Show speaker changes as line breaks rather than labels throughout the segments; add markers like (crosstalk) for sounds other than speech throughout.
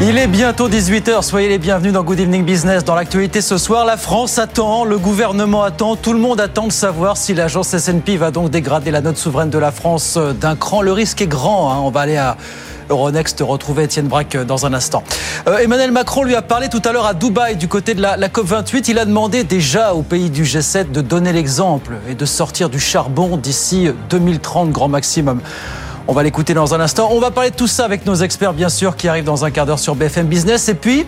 Il est bientôt 18h, soyez les bienvenus dans Good Evening Business. Dans l'actualité ce soir, la France attend, le gouvernement attend, tout le monde attend de savoir si l'agence S&P va donc dégrader la note souveraine de la France d'un cran. Le risque est grand, hein. on va aller à Euronext retrouver Étienne Braque dans un instant. Euh, Emmanuel Macron lui a parlé tout à l'heure à Dubaï du côté de la, la, COP28. Il a demandé déjà aux pays du G7 de donner l'exemple et de sortir du charbon d'ici 2030 grand maximum. On va l'écouter dans un instant. On va parler de tout ça avec nos experts, bien sûr, qui arrivent dans un quart d'heure sur BFM Business. Et puis,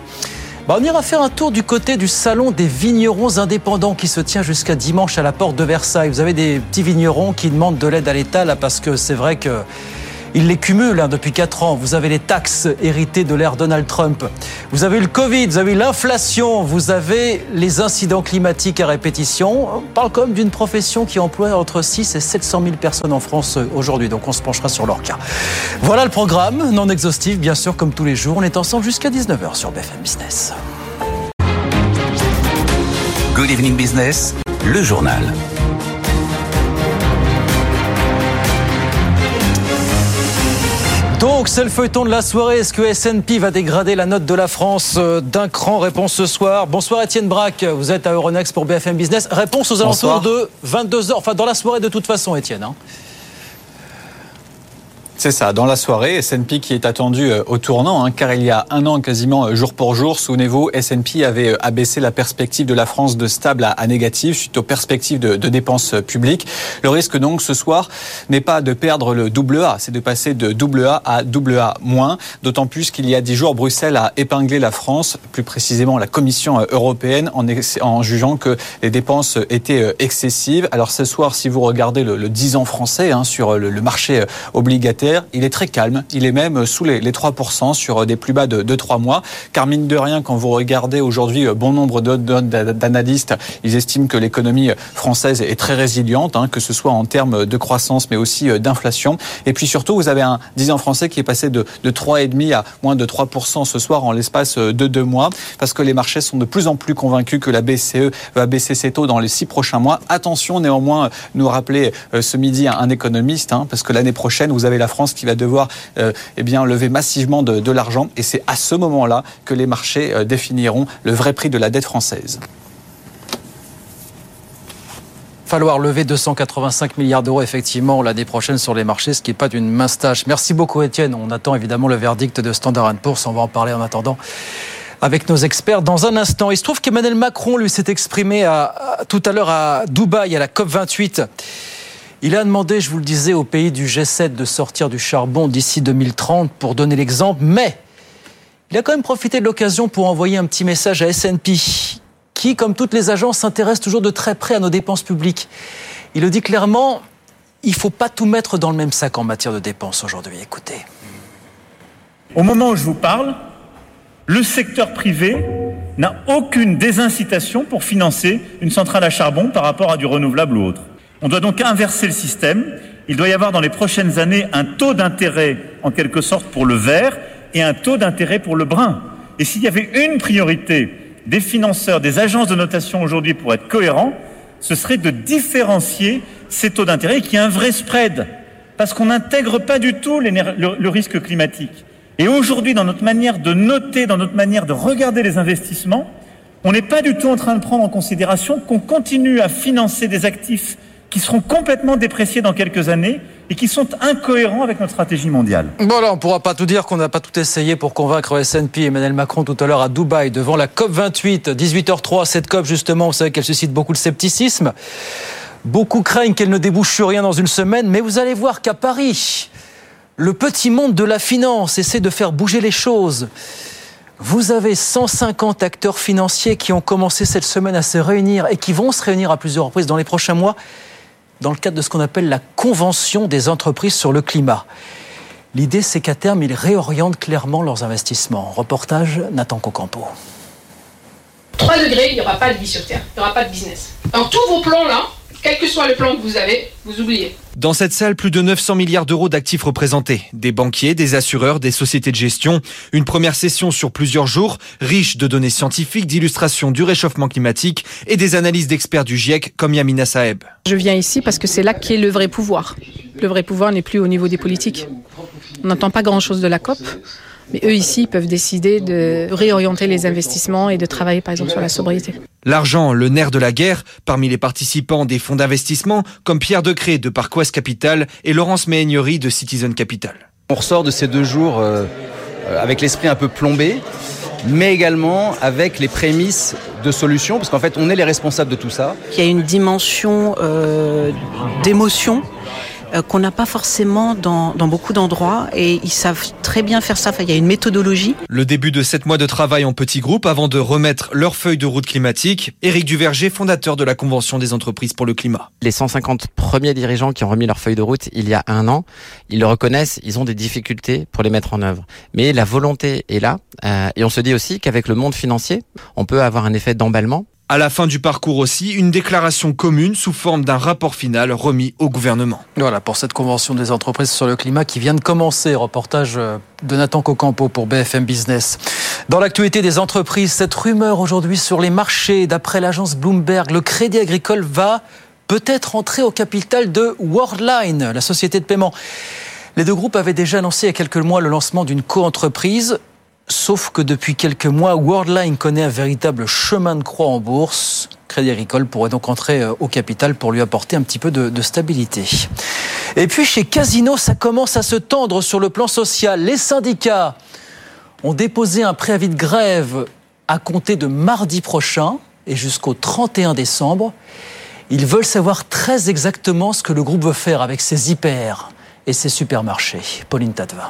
bah on ira faire un tour du côté du salon des vignerons indépendants qui se tient jusqu'à dimanche à la porte de Versailles. Vous avez des petits vignerons qui demandent de l'aide à l'État, là, parce que c'est vrai que il les cumule hein, depuis 4 ans. Vous avez les taxes héritées de l'ère Donald Trump. Vous avez le Covid, vous avez l'inflation, vous avez les incidents climatiques à répétition. On parle comme d'une profession qui emploie entre 6 et 700 000 personnes en France aujourd'hui. Donc on se penchera sur leur cas. Voilà le programme, non exhaustif, bien sûr, comme tous les jours. On est ensemble jusqu'à 19h sur BFM Business.
Good Evening Business, le journal.
Donc, c'est le feuilleton de la soirée. Est-ce que S&P va dégrader la note de la France euh, d'un cran? Réponse ce soir. Bonsoir Étienne Braque, vous êtes à Euronext pour BFM Business. Réponse aux alentours de 22h, enfin dans la soirée de toute façon Étienne. Hein.
C'est ça, dans la soirée, S&P qui est attendu euh, au tournant, hein, car il y a un an, quasiment euh, jour pour jour, souvenez-vous, S&P avait euh, abaissé la perspective de la France de stable à, négative suite aux perspectives de, dépenses publiques. Le risque donc ce soir n'est pas de perdre le double A, c'est de passer de double A à double A moins, d'autant plus qu'il y a dix jours, Bruxelles a épinglé la France, plus précisément la Commission européenne, en, en jugeant que les dépenses étaient excessives. Alors ce soir, si vous regardez le, le 10 ans français hein, sur le marché obligataire, il est très calme. Il est même sous les, 3% sur des plus bas de, 2 3 mois. Car mine de rien, quand vous regardez aujourd'hui bon nombre d'analystes, ils estiment que l'économie française est très résiliente, hein, que ce soit en termes de croissance, mais aussi d'inflation. Et puis surtout, vous avez un 10 ans français qui est passé de, de 3,5 à moins de 3% ce soir en l'espace de deux mois, parce que les marchés sont de plus en plus convaincus que la BCE va baisser ses taux dans les six prochains mois. Attention néanmoins, nous rappeler ce midi un économiste, hein, parce que l'année prochaine, vous avez la France qui va devoir euh, eh bien, lever massivement de, l'argent. Et c'est à ce moment-là que les marchés euh, définiront le vrai prix de la dette française
falloir lever 285 milliards d'euros effectivement l'année prochaine sur les marchés, ce qui n'est pas d'une mince tâche. Merci beaucoup Étienne. On attend évidemment le verdict de Standard Poor's. On va en parler en attendant avec nos experts dans un instant. Il se trouve qu'Emmanuel Macron lui s'est exprimé tout à l'heure à Dubaï à la COP 28. Il a demandé, je vous le disais, aux pays du G7 de sortir du charbon d'ici 2030 pour donner l'exemple, mais il a quand même profité de l'occasion pour envoyer un petit message à S&P, qui, comme toutes les agences, s'intéresse toujours de très près à nos dépenses publiques. Il le dit clairement, il ne faut pas tout mettre dans le même sac en matière de dépenses aujourd'hui. Écoutez.
Au moment où je vous parle, le secteur privé n'a aucune désincitation pour financer une centrale à charbon par rapport à du renouvelable ou autre. On doit donc inverser le système. Il doit y avoir dans les prochaines années un taux d'intérêt en quelque sorte pour le vert et un taux d'intérêt pour le brun. Et s'il y avait une priorité des financeurs, des agences de notation aujourd'hui pour être cohérents, ce serait de différencier ces taux d'intérêt qui est un vrai spread. Parce qu'on n'intègre pas du tout le, le risque climatique. Et aujourd'hui, dans notre manière de noter, dans notre manière de regarder les investissements, on n'est pas du tout en train de prendre en considération qu'on continue à financer des actifs qui seront complètement dépréciés dans quelques années et qui sont incohérents avec notre stratégie mondiale.
Voilà, on ne pourra pas tout dire qu'on n'a pas tout essayé pour convaincre S&P Emmanuel Macron tout à l'heure à Dubaï devant la COP 28, 18h03, cette COP justement, vous savez qu'elle suscite beaucoup de scepticisme. Beaucoup craignent qu'elle ne débouche sur rien dans une semaine, mais vous allez voir qu'à Paris, le petit monde de la finance essaie de faire bouger les choses. Vous avez 150 acteurs financiers qui ont commencé cette semaine à se réunir et qui vont se réunir à plusieurs reprises dans les prochains mois dans le cadre de ce qu'on appelle la Convention des entreprises sur le climat. L'idée, c'est qu'à terme, ils réorientent clairement leurs investissements. Reportage Nathan Cocampo.
3 degrés, il n'y aura pas de vie sur Terre, il n'y aura pas de business. Dans tous vos plans là, quel que soit le plan que vous avez, vous oubliez.
Dans cette salle, plus de 900 milliards d'euros d'actifs représentés. Des banquiers, des assureurs, des sociétés de gestion. Une première session sur plusieurs jours, riche de données scientifiques, d'illustrations du réchauffement climatique et des analyses d'experts du GIEC comme Yamina Saeb.
Je viens ici parce que c'est là qu'est le vrai pouvoir. Le vrai pouvoir n'est plus au niveau des politiques. On n'entend pas grand-chose de la COP. Mais eux ici peuvent décider de réorienter les investissements et de travailler par exemple sur la sobriété.
L'argent, le nerf de la guerre, parmi les participants des fonds d'investissement comme Pierre Decré de Ouest Capital et Laurence Méhaignerie de Citizen Capital.
On ressort de ces deux jours euh, avec l'esprit un peu plombé, mais également avec les prémices de solutions, parce qu'en fait on est les responsables de tout ça.
Il y a une dimension euh, d'émotion euh, qu'on n'a pas forcément dans, dans beaucoup d'endroits et ils savent très bien faire ça. Enfin, il y a une méthodologie.
Le début de sept mois de travail en petits groupes avant de remettre leur feuille de route climatique. Éric Duverger, fondateur de la Convention des entreprises pour le climat.
Les 150 premiers dirigeants qui ont remis leur feuille de route il y a un an, ils le reconnaissent, ils ont des difficultés pour les mettre en œuvre. Mais la volonté est là euh, et on se dit aussi qu'avec le monde financier, on peut avoir un effet d'emballement
à la fin du parcours aussi, une déclaration commune sous forme d'un rapport final remis au gouvernement.
Voilà pour cette convention des entreprises sur le climat qui vient de commencer. Reportage de Nathan Cocampo pour BFM Business. Dans l'actualité des entreprises, cette rumeur aujourd'hui sur les marchés, d'après l'agence Bloomberg, le Crédit Agricole va peut-être entrer au capital de Worldline, la société de paiement. Les deux groupes avaient déjà annoncé il y a quelques mois le lancement d'une co-entreprise. Sauf que depuis quelques mois, Worldline connaît un véritable chemin de croix en bourse. Crédit Agricole pourrait donc entrer au capital pour lui apporter un petit peu de, stabilité. Et puis chez Casino, ça commence à se tendre sur le plan social. Les syndicats ont déposé un préavis de grève à compter de mardi prochain et jusqu'au 31 décembre. Ils veulent savoir très exactement ce que le groupe veut faire avec ses hyper et ses supermarchés. Pauline Tadevin.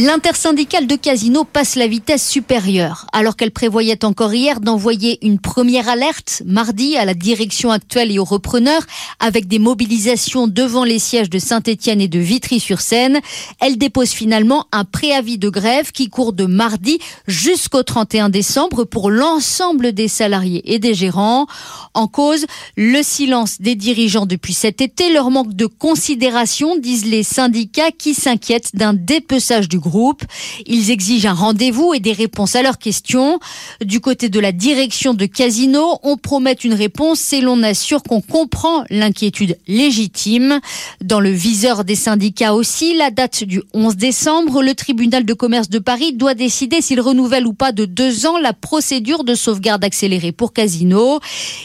L'intersyndicale de Casino passe la vitesse supérieure, alors qu'elle prévoyait encore hier d'envoyer une première alerte mardi à la direction actuelle et aux repreneurs, avec des mobilisations devant les sièges de Saint-Étienne et de Vitry-sur-Seine. Elle dépose finalement un préavis de grève qui court de mardi jusqu'au 31 décembre pour l'ensemble des salariés et des gérants. En cause, le silence des dirigeants depuis cet été, leur manque de considération, disent les syndicats qui s'inquiètent d'un dépeçage du groupe Ils exigent un rendez-vous et des réponses à leurs questions. Du côté de la direction de Casino, on promet une réponse et l'on assure qu'on comprend l'inquiétude légitime. Dans le viseur des syndicats aussi, la date du 11 décembre, le tribunal de commerce de Paris doit décider s'il renouvelle ou pas de deux ans la procédure de sauvegarde accélérée pour Casino.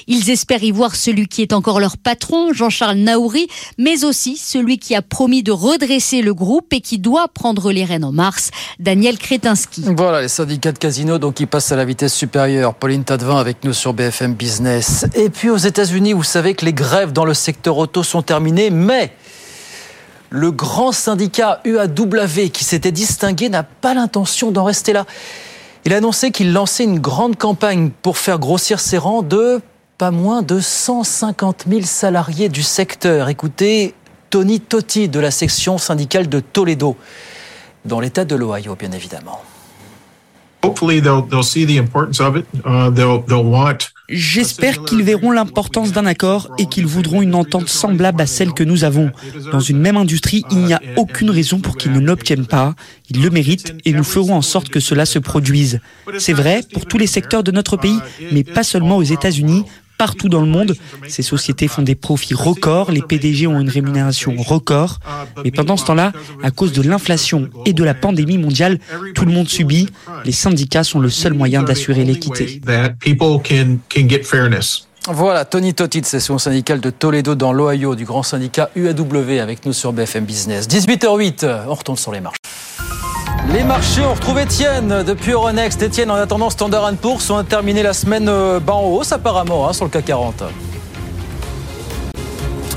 Ils espèrent y voir celui qui est encore leur patron, Jean-Charles Naouri, mais aussi celui qui a promis de redresser le groupe et qui doit prendre les rênes en mars, Daniel Kretinsky.
Voilà les syndicats de casino donc qui passent à la vitesse supérieure. Pauline Tadevin avec nous sur BFM Business. Et puis aux États-Unis, vous savez que les grèves dans le secteur auto sont terminées, mais le grand syndicat UAW qui s'était distingué n'a pas l'intention d'en rester là. Il a annoncé qu'il lançait une grande campagne pour faire grossir ses rangs de pas moins de 150 000 salariés du secteur. Écoutez, Tony Totti de la section syndicale de Toledo dans l'État de l'Ohio, bien évidemment.
J'espère qu'ils verront l'importance d'un accord et qu'ils voudront une entente semblable à celle que nous avons. Dans une même industrie, il n'y a aucune raison pour qu'ils ne l'obtiennent pas. Ils le méritent et nous ferons en sorte que cela se produise. C'est vrai pour tous les secteurs de notre pays, mais pas seulement aux États-Unis, partout dans le monde. Ces sociétés font des profits records, les PDG ont une rémunération record. Mais pendant ce temps-là, à cause de l'inflation et de la pandémie mondiale, tout le monde subit. Les syndicats sont le seul moyen d'assurer l'équité.
Voilà, Tony Totti de session syndicale de Toledo dans l'Ohio du grand syndicat UAW avec nous sur BFM Business. 18h08, on retourne sur les marchés. Les marchés, on retrouve Étienne depuis Euronext. Étienne, en attendant Standard Poor's, on a terminé la semaine bas en hausse apparemment hein, sur le CAC 40.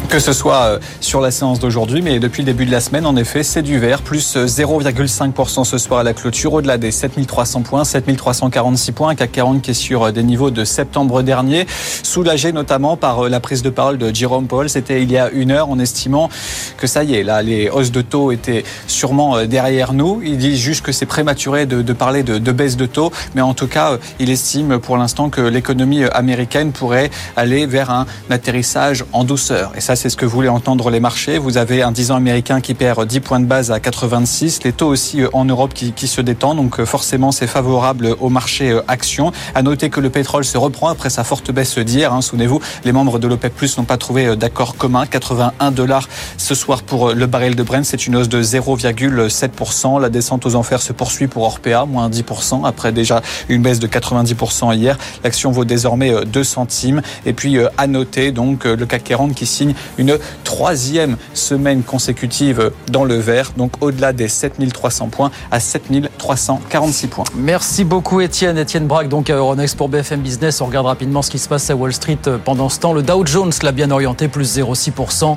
Que ce soit euh, sur la séance d'aujourd'hui, mais depuis le début de la semaine, en effet, c'est du vert, plus 0,5% ce soir à la clôture, au-delà des 7300 points, 7346 points, CAC 40 qui est sur des niveaux de septembre dernier, soulagé notamment par la prise de parole de Jérôme Paul, c'était il y a une heure, en estimant que ça y est, là, les hausses de taux étaient sûrement derrière nous. Il dit juste que c'est prématuré de, de parler de, de baisse de taux, mais en tout cas, il estime pour l'instant que l'économie américaine pourrait aller vers un atterrissage en douceur. Et ça, c'est ce que voulaient entendre les marchés. Vous avez un 10 ans américain qui perd 10 points de base à 86, les taux aussi en Europe qui, se détendent, donc forcément c'est favorable au marché action. À noter que le pétrole se reprend après sa forte baisse d'hier. Hein. Souvenez-vous, les membres de l'OPEP Plus n'ont pas trouvé d'accord commun. 81 dollars ce soir pour le baril de Brent, c'est une hausse de 0,7%. La descente aux enfers se poursuit pour Orpea, moins 10%, après déjà une baisse de 90% hier. L'action vaut désormais 2 centimes. Et puis à noter donc le CAC 40 qui signe une troisième semaine consécutive dans le vert, donc au-delà des 7300 points à 7346 points.
Merci beaucoup Étienne. Étienne Braque donc à Euronext pour BFM Business. On regarde rapidement ce qui se passe à Wall Street pendant ce temps. Le Dow Jones l'a bien orienté, plus 0,6%,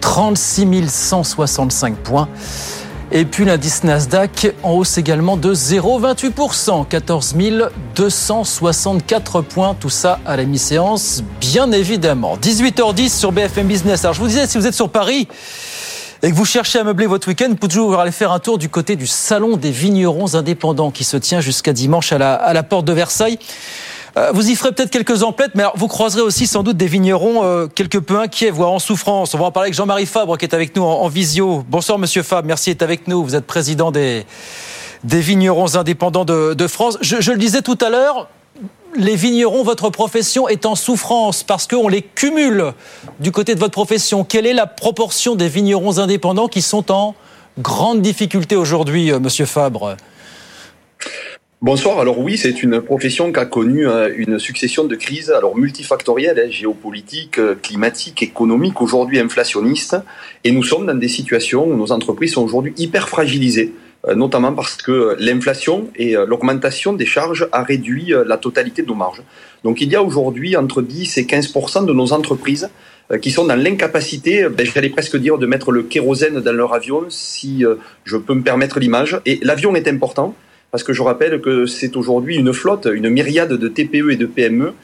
36 165 points. Et puis l'indice Nasdaq en hausse également de 0,28%, 14 264 points. Tout ça à la mi-séance, bien évidemment. 18h10 sur BFM Business. Alors je vous disais, si vous êtes sur Paris et que vous cherchez à meubler votre week-end, vous pouvez toujours aller faire un tour du côté du Salon des vignerons indépendants qui se tient jusqu'à dimanche à la, à la porte de Versailles. Vous y ferez peut-être quelques emplettes, mais vous croiserez aussi sans doute des vignerons euh, quelque peu inquiets, voire en souffrance. On va en parler avec Jean-Marie Fabre qui est avec nous en, visio. Bonsoir Monsieur Fabre, merci d'être avec nous. Vous êtes président des, vignerons indépendants de, de France. Je, je le disais tout à l'heure, les vignerons, votre profession est en souffrance parce qu'on les cumule du côté de votre profession. Quelle est la proportion des vignerons indépendants qui sont en grande difficulté aujourd'hui, euh, Monsieur Fabre?
Bonsoir. Alors oui, c'est une profession qui a connu une succession de crises, alors multifactorielles, hein, géopolitiques, climatiques, économiques, aujourd'hui inflationnistes, et nous sommes dans des situations où nos entreprises sont aujourd'hui hyper fragilisées, notamment parce que l'inflation et l'augmentation des charges a réduit la totalité de nos marges. Donc il y a aujourd'hui entre 10 et 15 de nos entreprises qui sont dans l'incapacité, ben, j'allais presque dire, de mettre le kérosène dans leur avion, si je peux me permettre l'image. Et l'avion est important parce que je rappelle que c'est aujourd'hui une flotte, une myriade de TPE et de PME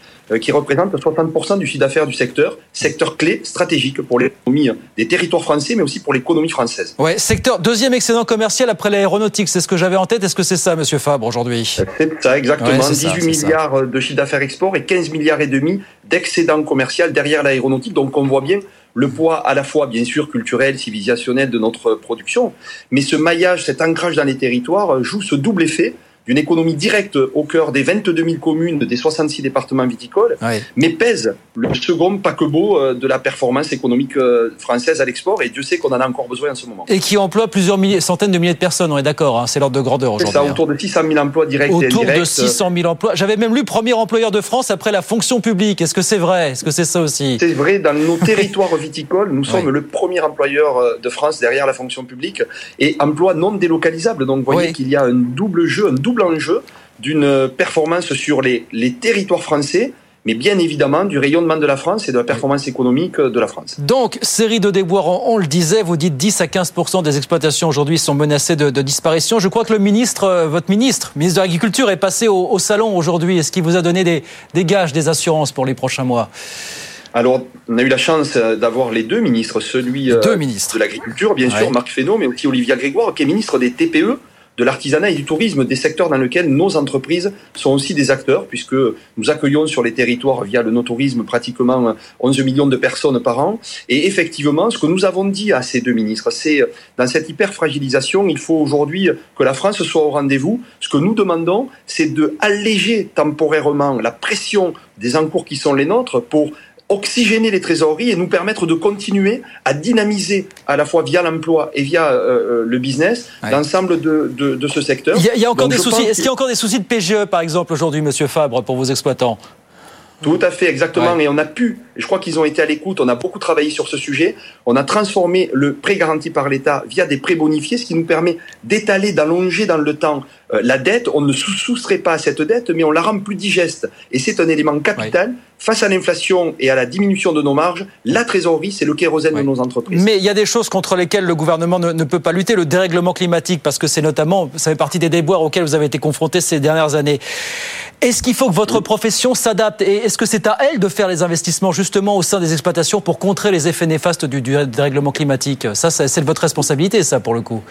qui représente 60% du chiffre d'affaires du secteur, secteur clé stratégique pour l'économie des territoires français, mais aussi pour l'économie française.
Ouais, secteur deuxième excédent commercial après l'aéronautique, c'est ce que j'avais en tête. Est-ce que c'est ça, Monsieur Fabre, aujourd'hui?
C'est ça, exactement. Ouais, 18 ça, milliards ça. de chiffre d'affaires export et 15 milliards et demi d'excédent commercial derrière l'aéronautique. Donc on voit bien le poids à la fois, bien sûr, culturel, civilisationnel de notre production, mais ce maillage, cet ancrage dans les territoires joue ce double effet d'une économie directe au cœur des 22 000 communes des 66 départements viticoles, mais pèse le second paquebot de la performance économique française à l'export, et Dieu sait qu'on en a encore besoin en ce moment.
Et qui emploie plusieurs milliers, centaines de milliers de personnes, on est d'accord, hein, c'est l'ordre de grandeur aujourd'hui.
C'est ça, autour de 600 000 emplois directs
autour
et indirects.
Autour de 600 000 emplois. J'avais même lu premier employeur de France après la fonction publique. Est-ce que c'est vrai? Est-ce que c'est ça aussi?
C'est vrai, dans nos (laughs) territoires viticoles, nous sommes oui. le premier employeur de France derrière la fonction publique, et emploi non délocalisable. Donc vous voyez oui. qu'il y a un double jeu, un double enjeu d'une performance sur les, les territoires français, mais bien évidemment du rayonnement de la France et de la performance économique de la France.
Donc, série de déboires, on le disait, vous dites 10 à 15 des exploitations aujourd'hui sont menacées de, de, disparition. Je crois que le ministre, euh, votre ministre, ministre de l'Agriculture, est passé au, au salon aujourd'hui. Est-ce qu'il vous a donné des, des gages, des assurances pour les prochains mois?
Alors, on a eu la chance d'avoir les deux ministres, celui
deux ministres.
de l'Agriculture, bien sûr, ouais. Marc Fesneau, mais aussi Olivia Grégoire, qui est ministre des TPE, de l'artisanat et du tourisme, des secteurs dans lesquels nos entreprises sont aussi des acteurs, puisque nous accueillons sur les territoires via le no-tourisme pratiquement 11 millions de personnes par an. Et effectivement, ce que nous avons dit à ces deux ministres, c'est dans cette hyper-fragilisation, il faut aujourd'hui que la France soit au rendez-vous. Ce que nous demandons, c'est de alléger temporairement la pression des encours qui sont les nôtres pour oxygéner les trésoreries et nous permettre de continuer à dynamiser à la fois via l'emploi et via euh, le business ouais. l'ensemble de, de, de, ce secteur.
Il y a, il y a encore Donc, des soucis. Est-ce qu'il y a encore des soucis de PGE par exemple aujourd'hui, Monsieur Fabre, pour vos exploitants?
Tout à fait, exactement. Ouais. Et on a pu je crois qu'ils ont été à l'écoute. On a beaucoup travaillé sur ce sujet. On a transformé le prêt garanti par l'État via des prêts bonifiés, ce qui nous permet d'étaler, d'allonger dans le temps euh, la dette. On ne soustrait pas à cette dette, mais on la rend plus digeste. Et c'est un élément capital face à l'inflation et à la diminution de nos marges, la trésorerie, c'est le kérosène de nos entreprises.
Mais il y a des choses contre lesquelles le gouvernement ne, ne peut pas lutter, le dérèglement climatique, parce que c'est notamment, ça fait partie des déboires auxquels vous avez été confrontés ces dernières années. Est-ce qu'il faut que votre profession s'adapte et est-ce que c'est à elle de faire les investissements justement au sein des exploitations pour contrer les effets néfastes du, du dérèglement climatique Ça, c'est de votre responsabilité, ça, pour le coup.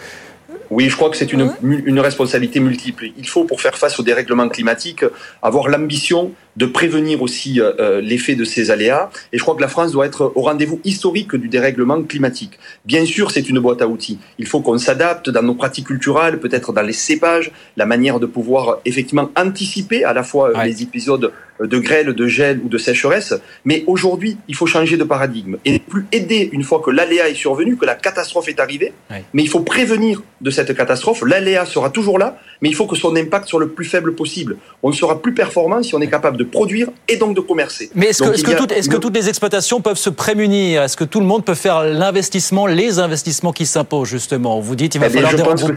Oui, je crois que c'est une, une responsabilité multiple. Il faut, pour faire face au dérèglement climatique, avoir l'ambition de prévenir aussi euh, euh, l'effet de ces aléas. Et je crois que la France doit être au rendez-vous historique du dérèglement climatique. Bien sûr, c'est une boîte à outils. Il faut qu'on s'adapte dans nos pratiques culturelles, peut-être dans les cépages, la manière de pouvoir effectivement anticiper à la fois euh, les épisodes de grêle, de gel ou de sécheresse. Mais aujourd'hui, il faut changer de paradigme et ne plus aider une fois que l'aléa est survenu, que la catastrophe est arrivée. Mais il faut prévenir de cette catastrophe. L'aléa sera toujours là, mais il faut que son impact soit le plus faible possible. On sera plus performant si on est capable de produire et donc de commercer.
Mais est-ce que, est que, tout, est que, toutes les exploitations peuvent se prémunir? Est-ce que tout le monde peut faire l'investissement, les investissements qui s'imposent justement? Vous dites il va
eh
falloir
je
des
pense que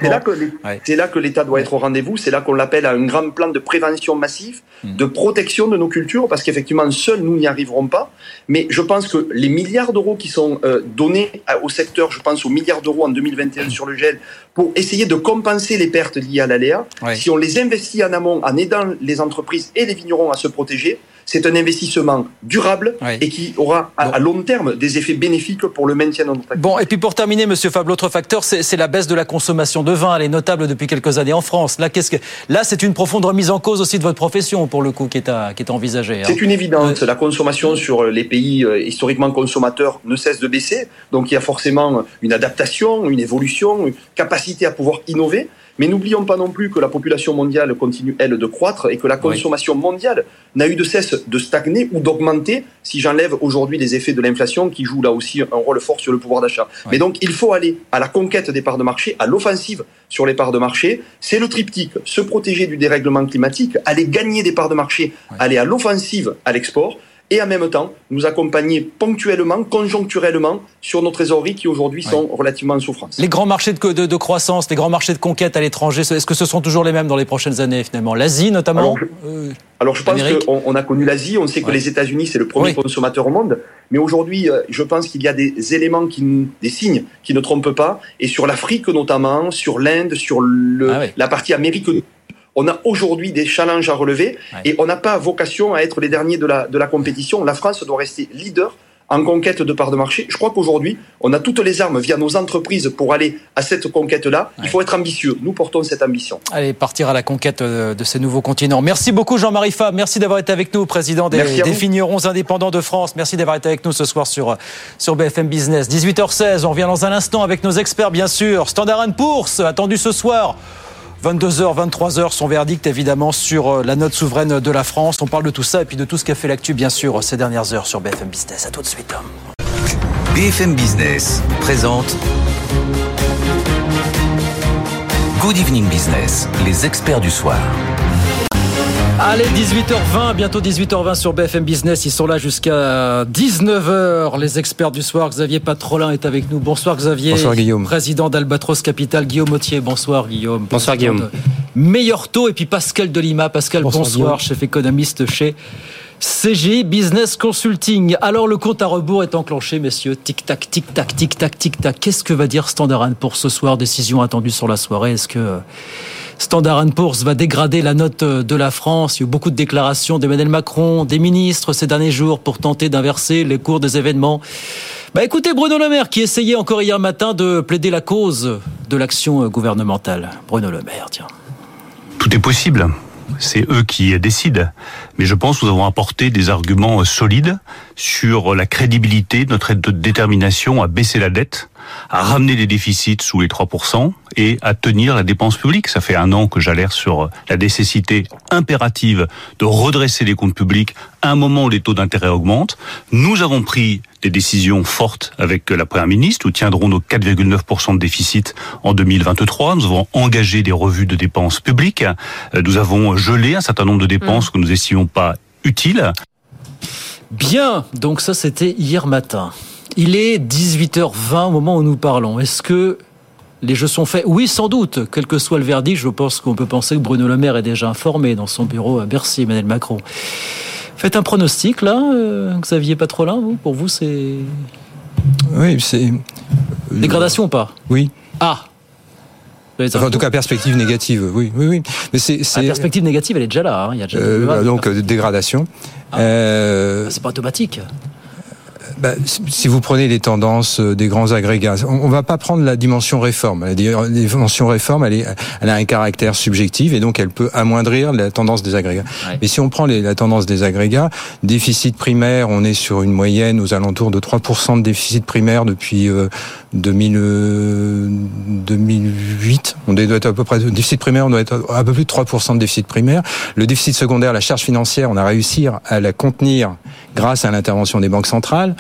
c'est là que l'État doit être au rendez-vous. C'est là qu'on l'appelle à un grand plan de prévention massif, hmm. de protection de nos cultures, parce qu'effectivement seuls nous n'y arriverons pas. Mais je pense que les milliards d'euros qui sont euh, donnés au secteur, je pense aux milliards d'euros en 2021 sur le gel, pour essayer de compenser les pertes liées à l'aléa, si on les investit en amont en aidant les entreprises et les vignerons à se protéger, c'est un investissement durable et qui aura à, long terme des effets bénéfiques pour le maintien de notre activité.
Bon, et puis pour terminer, Monsieur Fab, l'autre facteur, c'est la baisse de la consommation de vin. Elle est notable depuis quelques années en France. Là, qu'est-ce que là, c'est une profonde remise en cause aussi de votre profession pour le coup qui est à, qui est envisagée.
Hein. C'est une évidence. La consommation sur les pays euh, historiquement consommateurs ne cesse de baisser. Donc il y a forcément une adaptation, une évolution, une capacité à pouvoir innover. Mais n'oublions pas non plus que la population mondiale continue, elle, de croître et que la consommation mondiale n'a eu de cesse de stagner ou d'augmenter si j'enlève aujourd'hui les effets de l'inflation qui jouent là aussi un rôle fort sur le pouvoir d'achat. Mais donc, il faut aller à la conquête des parts de marché, à l'offensive sur les parts de marché. C'est le triptyque, se protéger du dérèglement climatique, aller gagner des parts de marché, aller à l'offensive à l'export et en même temps nous accompagner ponctuellement, conjoncturellement sur nos trésoreries qui aujourd'hui sont relativement en souffrance.
Les grands marchés de, de, de, croissance, les grands marchés de conquête à l'étranger, est-ce que ce sont toujours les mêmes dans les prochaines années finalement? L'Asie notamment?
Alors je, pense qu'on on a connu l'Asie, on sait que les États-Unis c'est le premier consommateur au monde, mais aujourd'hui euh, je pense qu'il y a des éléments, qui, des signes qui ne trompent pas, et sur l'Afrique notamment, sur l'Inde, sur le, ah la partie Amérique on a aujourd'hui des challenges à relever et on n'a pas vocation à être les derniers de la, de la compétition. La France doit rester leader en conquête de parts de marché. Je crois qu'aujourd'hui, on a toutes les armes via nos entreprises pour aller à cette conquête-là. Il faut être ambitieux. Nous portons cette ambition.
Allez, partir à la conquête euh, de ces nouveaux continents. Merci beaucoup Jean-Marie Fab. Merci d'avoir été avec nous, président des, des indépendants de France. Merci d'avoir été avec nous ce soir sur, sur BFM Business. 18h16, on revient dans un instant avec nos experts, bien sûr. Standard Poor's, attendu ce soir. 22h, 23h, son verdict évidemment sur euh, la note souveraine de la France. On parle de tout ça et puis de tout ce qu'a fait l'actu bien sûr ces dernières heures sur BFM Business. À tout de suite.
BFM Business présente Good Evening Business, les experts du soir.
Allez, 18h20, bientôt 18h20 sur BFM Business. Ils sont là jusqu'à 19h. Les experts du soir, Xavier Patrolin est avec nous. Bonsoir Xavier.
Bonsoir Guillaume.
Président d'Albatros Capital, Guillaume Autier. Bonsoir Guillaume.
Bonsoir Guillaume.
Meilleur taux et puis Pascal Delima. Pascal, bonsoir, chef économiste chez CG Business Consulting. Alors le compte à rebours est enclenché, messieurs. Tic-tac, tic-tac, tic-tac, tic-tac. Qu'est-ce que va dire Standard pour ce soir? Décision attendue sur la soirée. Est-ce que Standard Poor's va dégrader la note de la France. Il y a eu beaucoup de déclarations d'Emmanuel Macron, des ministres ces derniers jours pour tenter d'inverser les cours des événements. Bah écoutez Bruno Le Maire qui essayait encore hier matin de plaider la cause de l'action gouvernementale. Bruno Le Maire, tiens.
Tout est possible. C'est eux qui décident. Mais je pense que nous avons apporté des arguments solides sur la crédibilité de notre détermination à baisser la dette à ramener les déficits sous les 3% et à tenir la dépense publique. Ça fait un an que j'alerte sur la nécessité impérative de redresser les comptes publics à un moment où les taux d'intérêt augmentent. Nous avons pris des décisions fortes avec la Première ministre. Nous tiendrons nos 4,9% de déficit en 2023. Nous avons engagé des revues de dépenses publiques. Nous avons gelé un certain nombre de dépenses mmh. que nous estimions pas utiles.
Bien, donc ça c'était hier matin. Il est 18h20 au moment où nous parlons. Est-ce que les jeux sont faits? Oui, sans doute. Quel que soit le verdict, je pense qu'on peut penser que Bruno Le Maire est déjà informé dans son bureau à Bercy, Emmanuel Macron. Faites un pronostic là, euh, Xavier Patrolin, vous Pour vous, c'est.
Oui, c'est.
Dégradation ou pas?
Oui.
Ah
Enfin, en tout cas, perspective négative, oui, oui, oui.
Mais c'est, La perspective négative, elle est déjà là. Hein. Il y a déjà
euh, donc euh, dégradation.
Ah. Euh... C'est pas automatique.
Bah, si vous prenez les tendances euh, des grands agrégats, on, ne va pas prendre la dimension réforme. La dimension réforme, elle, est, elle a un caractère subjectif et donc elle peut amoindrir la tendance des agrégats. Mais si on prend les, la tendance des agrégats, déficit primaire, on est sur une moyenne aux alentours de 3% de déficit primaire depuis euh, 2000, 2008. On doit être à peu près déficit primaire, on doit être à peu plus de 3% de déficit primaire. Le déficit secondaire, la charge financière, on a réussi à la contenir grâce à l'intervention des banques centrales.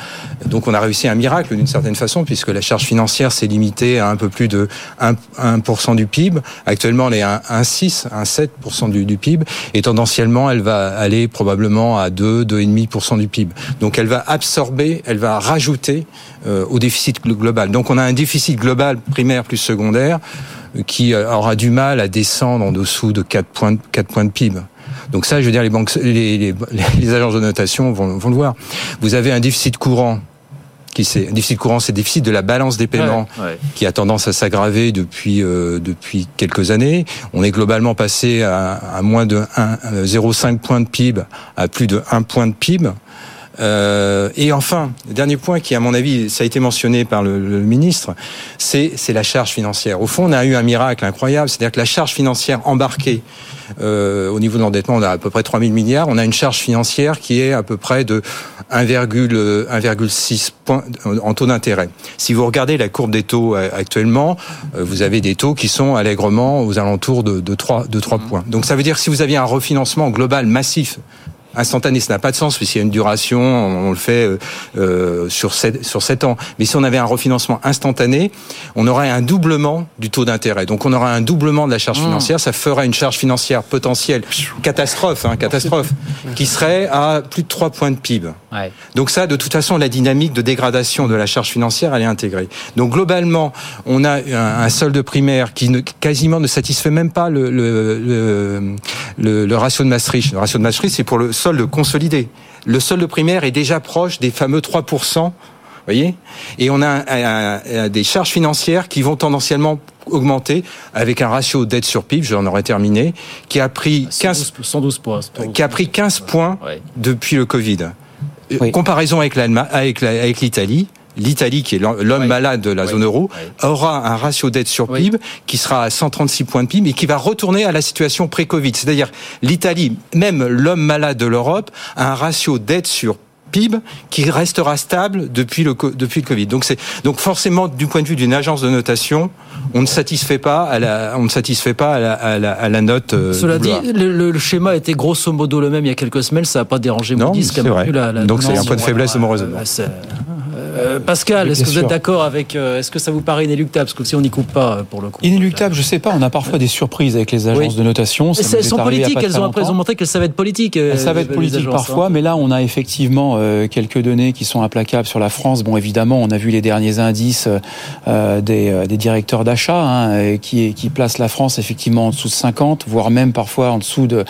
Donc on a réussi un miracle d'une certaine façon, puisque la charge financière s'est limitée à un peu plus de 1%, 1 du PIB. Actuellement, elle est à 1,6, 1,7% du, du PIB. Et tendanciellement, elle va aller probablement à 2, 2,5% du PIB. Donc elle va absorber, elle va rajouter euh, au déficit global. Donc on a un déficit global primaire plus secondaire euh, qui euh, aura du mal à descendre en dessous de 4 points, 4 points de PIB. Donc ça, je veux dire, les banques, les, les, les agences de notation vont, vont, le voir. Vous avez un déficit courant qui c'est un déficit courant, c'est déficit de la balance des paiements
ouais, ouais.
qui a tendance à s'aggraver depuis euh, depuis quelques années. On est globalement passé à, à moins de 0,5 points de PIB à plus de 1 point de PIB. Euh, et enfin, dernier point qui, à mon avis, ça a été mentionné par le, le ministre, c'est la charge financière. Au fond, on a eu un miracle incroyable, c'est-à-dire que la charge financière embarquée euh, au niveau de l'endettement, on a à peu près 3 000 milliards. On a une charge financière qui est à peu près de 1,6 points en taux d'intérêt. Si vous regardez la courbe des taux euh, actuellement, euh, vous avez des taux qui sont allègrement aux alentours de, de 3, de 3 points. Donc ça veut dire que si vous aviez un refinancement global massif instantané, ça n'a pas de sens, puisqu'il y a une duration, on le fait euh, sur, 7, sur 7 ans. Mais si on avait un refinancement instantané, on aurait un doublement du taux d'intérêt. Donc on aurait un doublement de la charge mmh. financière, ça ferait une charge financière potentielle, catastrophe, hein, catastrophe, (laughs) qui serait à plus de 3 points de PIB.
Ouais.
Donc ça, de toute façon, la dynamique de dégradation de la charge financière, elle est intégrée. Donc globalement, on a un, solde primaire qui ne, quasiment ne satisfait même pas le, le, le, le, le ratio de Maastricht. Le ratio de Maastricht, c'est pour le solde consolidé. Le solde primaire est déjà proche des fameux 3%. Voyez Et on a un, un, des charges financières qui vont tendanciellement augmenter avec un ratio dette sur PIB, j'en aurais terminé, qui a pris 15
112 points,
qui a pris 15 points ouais. depuis le Covid. Oui. Comparaison avec l'Allemagne, avec l'Italie, l'Italie, qui est l'homme oui. malade de la oui. zone euro, oui. aura un ratio dette sur PIB qui sera à 136 points de PIB et qui va retourner à la situation pré-Covid. C'est-à-dire l'Italie, même l'homme malade de l'Europe, a un ratio dette sur PIB qui restera stable depuis le, depuis le Covid. Donc, c'est, donc forcément, du point de vue d'une agence de notation, on ne satisfait pas à la, on ne satisfait pas à la, à la, à la note. Euh,
Cela dit, le, le, schéma était grosso modo le même il y a quelques semaines. Ça n'a pas dérangé Moody's. La, la
donc c'est un point de faiblesse, heureusement.
Euh, Pascal, est-ce que vous êtes d'accord avec euh, Est-ce que ça vous paraît inéluctable? Parce que si on n'y coupe pas, pour le coup.
Inéluctable, je sais pas. On a parfois des surprises avec les agences oui. de notation.
Ça elles sont politiques. Elles ont après ont montré qu'elles savaient être politiques.
Elles savaient être politiques agences, parfois, hein. mais là, on a effectivement euh, quelques données qui sont implacables sur la France. Bon, évidemment, on a vu les derniers indices euh, des, des, directeurs d'achat hein, qui, qui placent la France effectivement en dessous de 50, voire même parfois en dessous de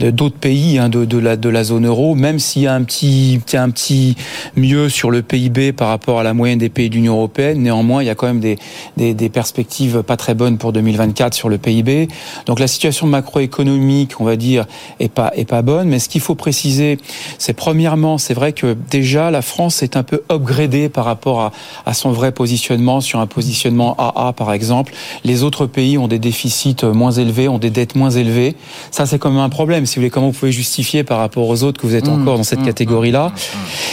d'autres de, pays hein, de, de, la, de la zone euro. Même s'il y a un petit, un petit mieux sur le PIB par rapport à la moyenne des pays de l'Union européenne. Néanmoins, il y a quand même des, des, des, perspectives pas très bonnes pour 2024 sur le PIB. Donc la situation macroéconomique, on va dire, est pas est pas bonne. Mais ce qu'il faut préciser, c'est premièrement, c'est vrai que déjà la France est un peu upgradée par rapport à, à son vrai positionnement sur un positionnement AA par exemple. Les autres pays ont des déficits moins élevés, ont des dettes moins élevées. Ça, c'est quand même un problème. Si vous voulez, comment vous pouvez justifier par rapport aux autres que vous êtes
Mmh,
encore dans cette catégorie-là?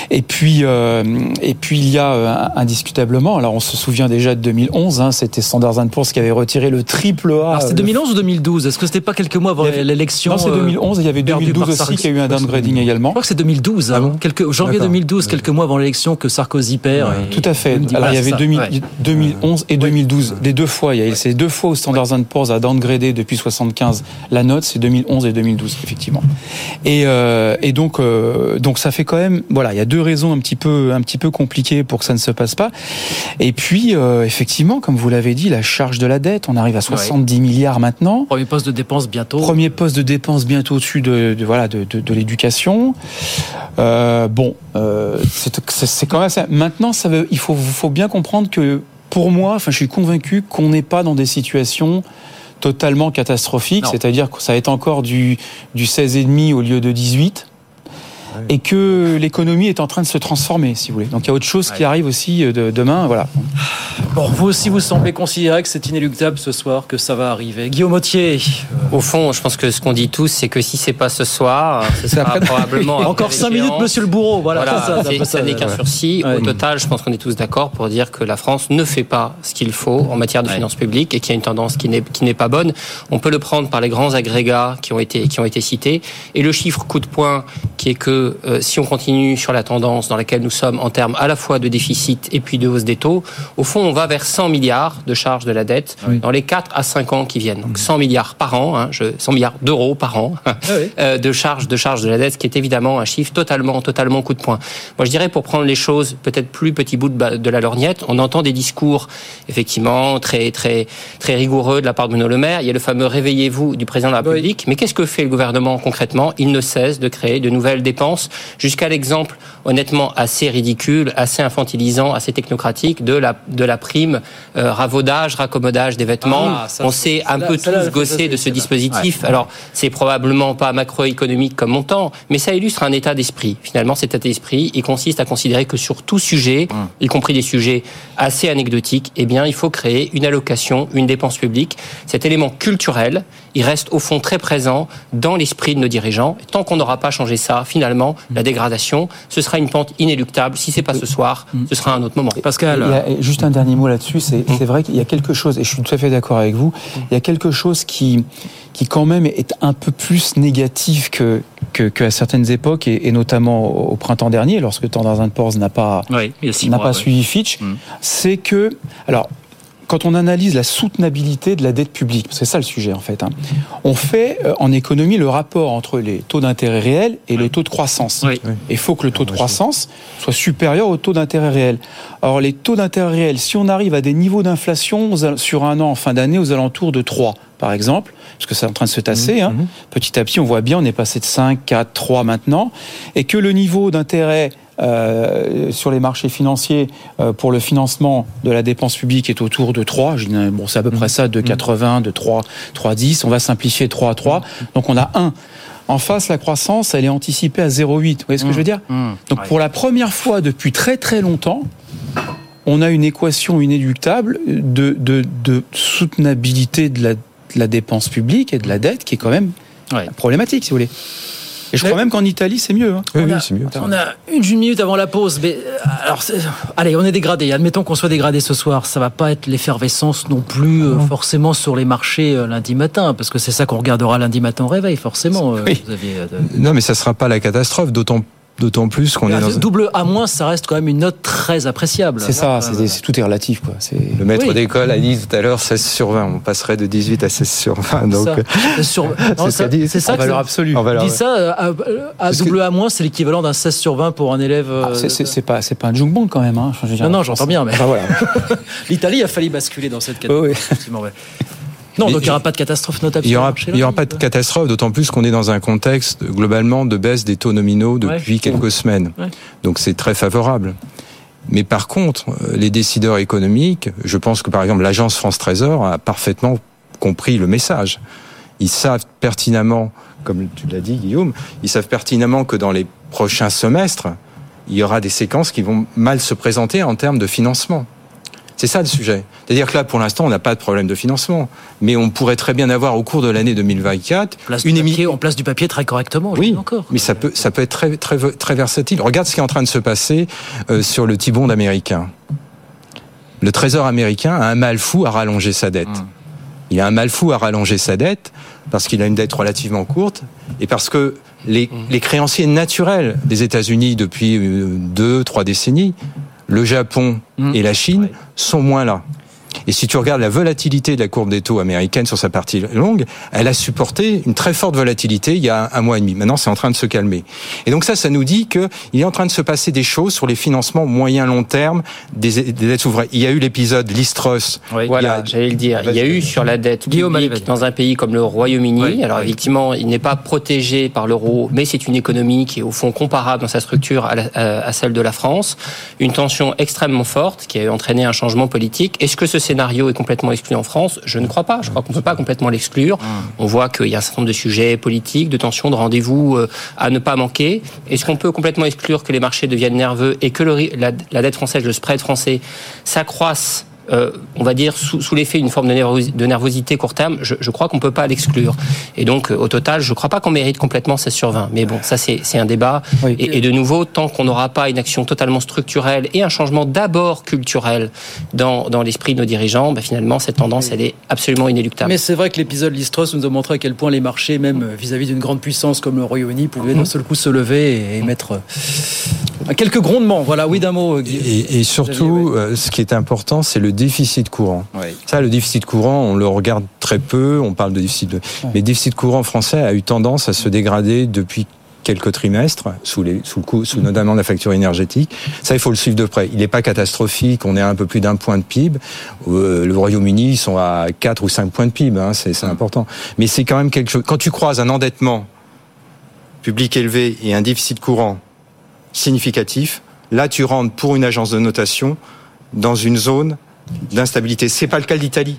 Et puis, euh, et puis il y a euh, indiscutablement, alors on se souvient déjà de 2011, hein, c'était Standard Poor's qui avait retiré le triple A.
Alors c'était 2011 ou 2012 Est-ce que c'était pas quelques mois avant l'élection
Non, c'est 2011. Il y avait 2012 aussi qui a eu un downgrading également.
Je crois que c'est 2012. Ah bon quelques, janvier 2012, quelques mois avant l'élection que Sarkozy perd.
Ouais, tout à fait. Alors il y avait 2000, 2011 et 2012. Des deux fois, il y a ces deux fois où Standard Poor's a downgradé depuis 75 la note, c'est 2011 et 2012 effectivement. Et, euh, et donc euh, donc ça fait quand même voilà, il y a deux raisons un petit peu un petit peu compliquées pour que ça ne se passe pas. Et puis euh, effectivement, comme vous l'avez dit, la charge de la dette, on arrive à 70 milliards maintenant.
Premier poste de dépense bientôt.
Premier poste de dépense bientôt au-dessus de, de, voilà de, de, de l'éducation. Euh, bon, euh, c'est quand même ça. Maintenant, ça veut, il faut faut bien comprendre que pour moi, enfin, je suis convaincu qu'on n'est pas dans des situations totalement catastrophiques, c'est-à-dire que ça va être encore du, du 16,5 au lieu de 18 et que l'économie est en train de se transformer, si vous voulez. Donc il y a autre chose qui arrive aussi de, demain, voilà.
Bon, vous aussi, vous semblez considérer que c'est inéluctable ce soir, que ça va arriver. Guillaume Autier.
Au fond, je pense que ce qu'on dit tous, c'est que si c'est pas ce soir, ce sera probablement (laughs)
encore cinq minutes, Monsieur le Bourreau. Voilà,
voilà ça, ça n'est qu'un sursis. Ouais. Au total, je pense qu'on est tous d'accord pour dire que la France ne fait pas ce qu'il faut en matière de ouais. finances publiques et qu'il y a une tendance qui n'est qui n'est pas bonne. On peut le prendre par les grands agrégats qui ont été qui ont été cités et le chiffre coup de poing qui est que euh, si on continue sur la tendance dans laquelle nous sommes en termes à la fois de déficit et puis de hausse des taux, au fond, on va vers 100 milliards de charges de la dette oui. dans les 4 à 5 ans qui viennent. Donc 100 milliards par an, hein, je, 100 milliards d'euros par an ah oui. euh, de charges de charges de la dette, ce qui est évidemment un chiffre totalement totalement coup de poing. Moi, je dirais pour prendre les choses peut-être plus petit bout de, de la lorgnette, on entend des discours effectivement très très très rigoureux de la part de Bruno Le Maire. Il y a le fameux réveillez-vous du président de la République. Oui. Mais qu'est-ce que fait le gouvernement concrètement? Il ne cesse de créer de nouvelles dépenses jusqu'à l'exemple honnêtement assez ridicule, assez infantilisant, assez technocratique de la de la prime euh, ravaudage, raccommodage des vêtements. Ah, ça, on s'est un là, peu tous là, gossé de ce dispositif. Ouais. Alors c'est probablement pas macroéconomique comme montant, mais ça illustre un état d'esprit. Finalement, cet état d'esprit, il consiste à considérer que sur tout sujet, hum. y compris des sujets assez anecdotiques, eh bien, il faut créer une allocation, une dépense publique. Cet élément culturel, il reste au fond très présent dans l'esprit de nos dirigeants. Et tant qu'on n'aura pas changé ça, finalement, la dégradation, ce sera une pente inéluctable. Si c'est pas ce soir, ce sera un autre moment.
Pascal, il y a juste un dernier mot là-dessus. C'est mmh. vrai qu'il y a quelque chose, et je suis tout à fait d'accord avec vous. Il y a quelque chose qui qui quand même est un peu plus négatif que qu'à que certaines époques et, et, notamment au printemps dernier, lorsque Standard Poor's n'a pas
oui,
n'a pas suivi Fitch, mmh. c'est que alors quand on analyse la soutenabilité de la dette publique, c'est ça le sujet en fait, hein, on fait euh, en économie le rapport entre les taux d'intérêt réels et le taux de croissance.
Oui.
Il faut que le taux de croissance soit supérieur au taux d'intérêt réel. Or les taux d'intérêt réels, si on arrive à des niveaux d'inflation sur un an en fin d'année aux alentours de 3, par exemple, parce que c'est en train de se tasser. Hein. Mmh. Petit à petit, on voit bien, on est passé de 5, 4, 3 maintenant, et que le niveau d'intérêt euh, sur les marchés financiers euh, pour le financement de la dépense publique est autour de 3. Bon, c'est à peu près ça, de 80, de 3, 3,10. On va simplifier 3 à 3. Donc on a 1. En face, la croissance, elle est anticipée à 0,8. Vous voyez ce que mmh. je veux dire mmh. Donc pour la première fois depuis très très longtemps, on a une équation inéluctable de, de, de soutenabilité de la, de la dépense publique et de la dette qui est quand même ouais. problématique, si vous voulez. Et je crois même qu'en Italie, c'est mieux. Hein.
Oui, oui c'est mieux. On a une minute avant la pause. Mais euh, alors, allez, on est dégradé. Admettons qu'on soit dégradé ce soir. Ça va pas être l'effervescence non plus euh, forcément sur les marchés euh, lundi matin, parce que c'est ça qu'on regardera lundi matin au réveil, forcément.
Oui. Aviez, non, mais ça sera pas la catastrophe. D'autant D'autant plus qu'on est dans
double A moins, ça reste quand même une note très appréciable.
C'est ça, c'est, c'est, tout est relatif quoi.
Le maître oui. d'école a dit tout à l'heure 16 sur 20. On passerait de 18 à 16 sur 20. Donc
ça. Sur... (laughs) c'est, ça, dit, c'est ça
en valeur absolue.
En valeur... dit ça à, à double A moins, c'est l'équivalent d'un 16 sur 20 pour un élève.
Ah, c'est, c'est, pas c'est pas un junk quand même. Hein.
non non, j'entends bien, mais enfin, voilà. (laughs) l'Italie a failli basculer dans cette catégorie.
Oh, oui.
Non, donc il n'y aura pas de catastrophe notable.
Il n'y aura, il y aura pas de catastrophe, d'autant plus qu'on est dans un contexte globalement de baisse des taux nominaux depuis ouais. quelques semaines. Ouais. Donc c'est très favorable. Mais par contre, euh, les décideurs économiques, je pense que par exemple l'agence France Trésor a parfaitement compris le message. Ils savent pertinemment, comme tu l'as dit Guillaume, ils savent pertinemment que dans les prochains semestres, il y aura des séquences qui vont mal se présenter en termes de financement. C'est ça le sujet. C'est-à-dire que là, pour l'instant, on n'a pas de problème de financement, mais on pourrait très bien avoir au cours de l'année 2024
une émission. On place du papier très correctement.
Oui, encore. Mais ça peut, ça peut être très, très, très versatile. Regarde ce qui est en train de se passer euh, sur le T-bond américain. Le Trésor américain a un mal fou à rallonger sa dette. Hum. Il a un mal fou à rallonger sa dette parce qu'il a une dette relativement courte et parce que les, hum. les créanciers naturels des États-Unis depuis euh, deux, trois décennies, le Japon hum. et la Chine, sont moins là. Et si tu regardes la volatilité de la courbe des taux américaine sur sa partie longue, elle a supporté une très forte volatilité il y a un mois et demi. Maintenant, c'est en train de se calmer. Et donc ça, ça nous dit qu'il est en train de se passer des choses sur les financements moyen-long terme des, dettes souveraines. Il y a eu l'épisode Listros.
Oui, voilà, j'allais le dire. Il y a eu sur la dette publique dans un pays comme le Royaume-Uni. Alors effectivement, il n'est pas protégé par l'euro, mais c'est une économie qui est au fond comparable dans sa structure à, à celle de la France. Une tension extrêmement forte qui a entraîné un changement politique. Est-ce que ce scénario est complètement exclu en France Je ne crois pas. Je crois qu'on ne peut pas complètement l'exclure. Mmh. On voit qu'il y a un certain nombre de sujets politiques, de tensions, de rendez-vous euh, à ne pas manquer. Est-ce qu'on peut complètement exclure que les marchés deviennent nerveux et que la, la dette française, le spread français, s'accroisse euh, on va dire, sous, sous l'effet d'une forme de, nervosité court terme, je, je crois qu'on peut pas l'exclure. Et donc, euh, au total, je crois pas qu'on mérite complètement 16 sur 20. Mais bon, ça, c'est un débat. Et, et, de nouveau, tant qu'on n'aura pas une action totalement structurelle et un changement d'abord culturel dans, dans l'esprit de nos dirigeants, bah, finalement, cette tendance, elle est absolument inéluctable.
Mais c'est vrai que l'épisode Listros nous a montré à quel point les marchés, même vis-à-vis d'une grande puissance comme le Royaume-Uni, pouvaient d'un seul coup se lever et mettre euh, quelques grondements. Voilà, oui, d'un mot.
Et, et surtout, ce qui est important, c'est le déficit courant. Ça, le déficit courant, on le regarde très peu, on parle de déficit. De... Mais le déficit courant français a eu tendance à se dégrader depuis quelques trimestres, sous, les, sous le coup, sous notamment la facture énergétique. Ça, il faut le suivre de près. Il n'est pas catastrophique. On est à un peu plus d'un point de PIB. Euh, le Royaume-Uni, ils sont à 4 ou 5 points de PIB. Hein, c'est important. Mais c'est quand même quelque chose. Quand tu croises un endettement public élevé et un déficit courant significatif, là, tu rentres pour une agence de notation dans une zone d'instabilité. C'est pas le cas d'Italie.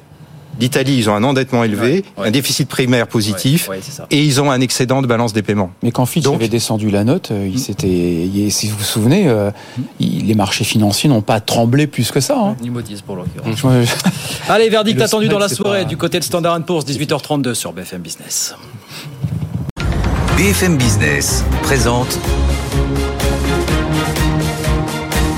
L'Italie, ils ont un endettement élevé, un déficit primaire positif, et ils ont un excédent de balance des paiements.
Mais quand Fitch avait descendu la note, euh, il s'était, si vous vous souvenez, euh, les marchés financiers n'ont pas tremblé plus que ça. Hein.
Ni pour l'occurrence. (laughs) Allez, verdict attendu dans la soirée du côté de Standard Poor's, 18h32 sur BFM Business.
BFM Business présente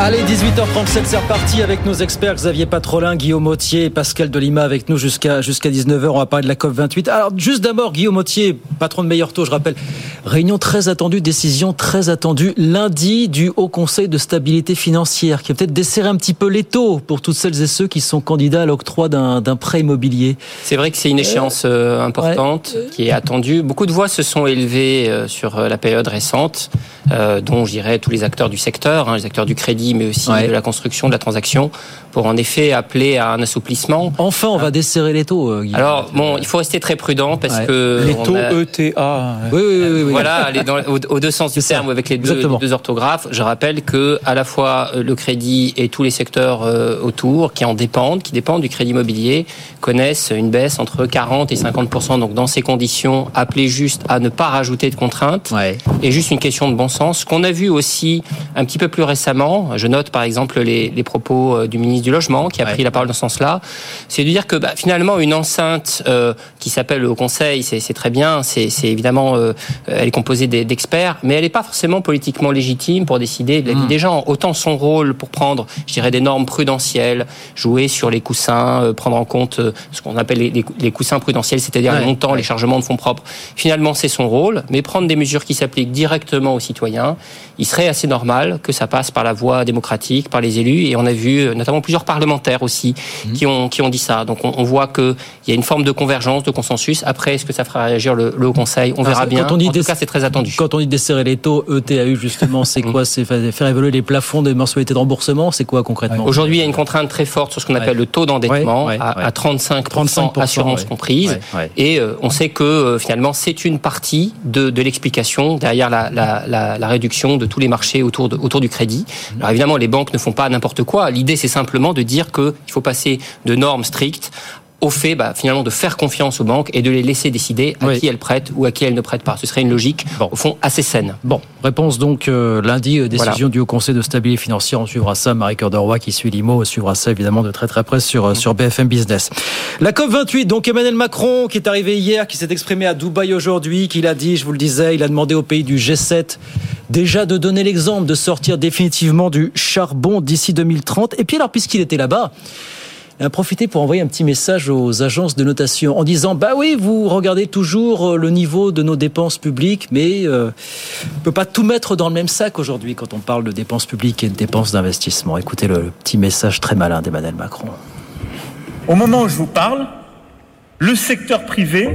Allez, 18h37, c'est reparti avec nos experts Xavier Patrolin, Guillaume Autier et Pascal Delima avec nous jusqu'à jusqu'à 19h. On va parler de la COP28. Alors, juste d'abord, Guillaume Autier, patron de Meilleur Taux, je rappelle, réunion très attendue, décision très attendue lundi du Haut Conseil de stabilité financière qui va peut-être desserrer un petit peu les taux pour toutes celles et ceux qui sont candidats à l'octroi d'un prêt immobilier.
C'est vrai que c'est une échéance euh, importante qui est attendue. Beaucoup de voix se sont élevées euh, sur euh, la période récente, dont je dirais tous les acteurs du secteur, hein, les acteurs du crédit mais aussi de la construction, de la transaction, pour en effet appeler à un assouplissement.
Enfin, on va desserrer les taux.
Euh, Alors, bon, il faut rester très prudent parce que...
Les taux ETA.
Oui, oui, oui, oui. Voilà, aller dans, aux, deux sens du terme, avec les deux, deux, orthographes. Je rappelle que à la fois euh, le crédit et tous les secteurs euh, autour qui en dépendent, qui dépendent du crédit immobilier, connaissent une baisse entre 40 et 50% Donc, dans ces conditions, appeler juste à ne pas rajouter de contraintes. Et juste une question de bon sens. Ce qu'on a vu aussi un petit peu plus récemment, je note par exemple les, les propos euh, du ministre du Logement qui a pris la parole dans ce sens-là, c'est de dire que bah, finalement une enceinte euh, qui s'appelle le Conseil, c'est très bien, c'est évidemment, euh, elle est composée d'experts, mais elle n'est pas forcément politiquement légitime pour décider de la vie hmm. des gens. Autant son rôle pour prendre, je dirais, des normes prudentielles, jouer sur les coussins, prendre en compte ce qu'on appelle les, les, coussins prudentiels, c'est-à-dire les montants, les chargements de fonds propres. Finalement, c'est son rôle, mais prendre des mesures qui s'appliquent directement aux citoyens, il serait assez normal que ça passe par la voie démocratique, par les élus. Et on a vu euh, notamment plusieurs parlementaires aussi mmh. qui, ont, qui ont dit ça. Donc on, on voit qu'il y a une forme de convergence, de consensus. Après, est-ce que ça fera réagir le, le Haut Conseil? On verra bien. Quand on dit en tout cas, c'est très attendu.
Quand on dit desserrer les taux, ETAU justement, c'est (laughs) quoi? C'est faire évoluer les plafonds des mensualités de remboursement? C'est quoi concrètement?
Aujourd'hui, il y a une contrainte très forte sur ce qu'on appelle le taux d'endettement à, 35, 35 assurance comprise. Et euh, on sait que euh, finalement, c'est une partie de, de l'explication derrière la, la, la, la, réduction de tous les marchés autour, du crédit. Alors évidemment, les banques ne font pas n'importe quoi. L'idée, c'est simplement de dire qu'il faut passer de normes strictes au fait bah, finalement de faire confiance aux banques et de les laisser décider à qui elles prêtent ou à qui elles ne prêtent pas. Ce serait une logique, au fond, assez saine.
Bon, réponse donc euh, lundi, euh, décision du Haut Conseil de stabilité financière. On suivra ça. Marie Cœur de Roy qui suit l'IMO suivra ça évidemment de très très près sur, euh, sur BFM Business. La COP28, donc Emmanuel Macron qui est arrivé hier, qui s'est exprimé à Dubaï aujourd'hui, qui l'a dit, je vous le disais, il a demandé aux pays du G7 déjà de donner l'exemple de sortir définitivement du charbon d'ici 2030. Et puis alors, puisqu'il était là-bas, il a profité pour envoyer un petit message aux agences de notation en disant bah oui vous regardez toujours euh, le niveau de nos dépenses publiques mais euh, on peut pas tout mettre dans le même sac aujourd'hui quand on parle de dépenses publiques et de dépenses d'investissement. Écoutez le, le petit message très malin d'Emmanuel Macron.
Au moment où je vous parle, le secteur privé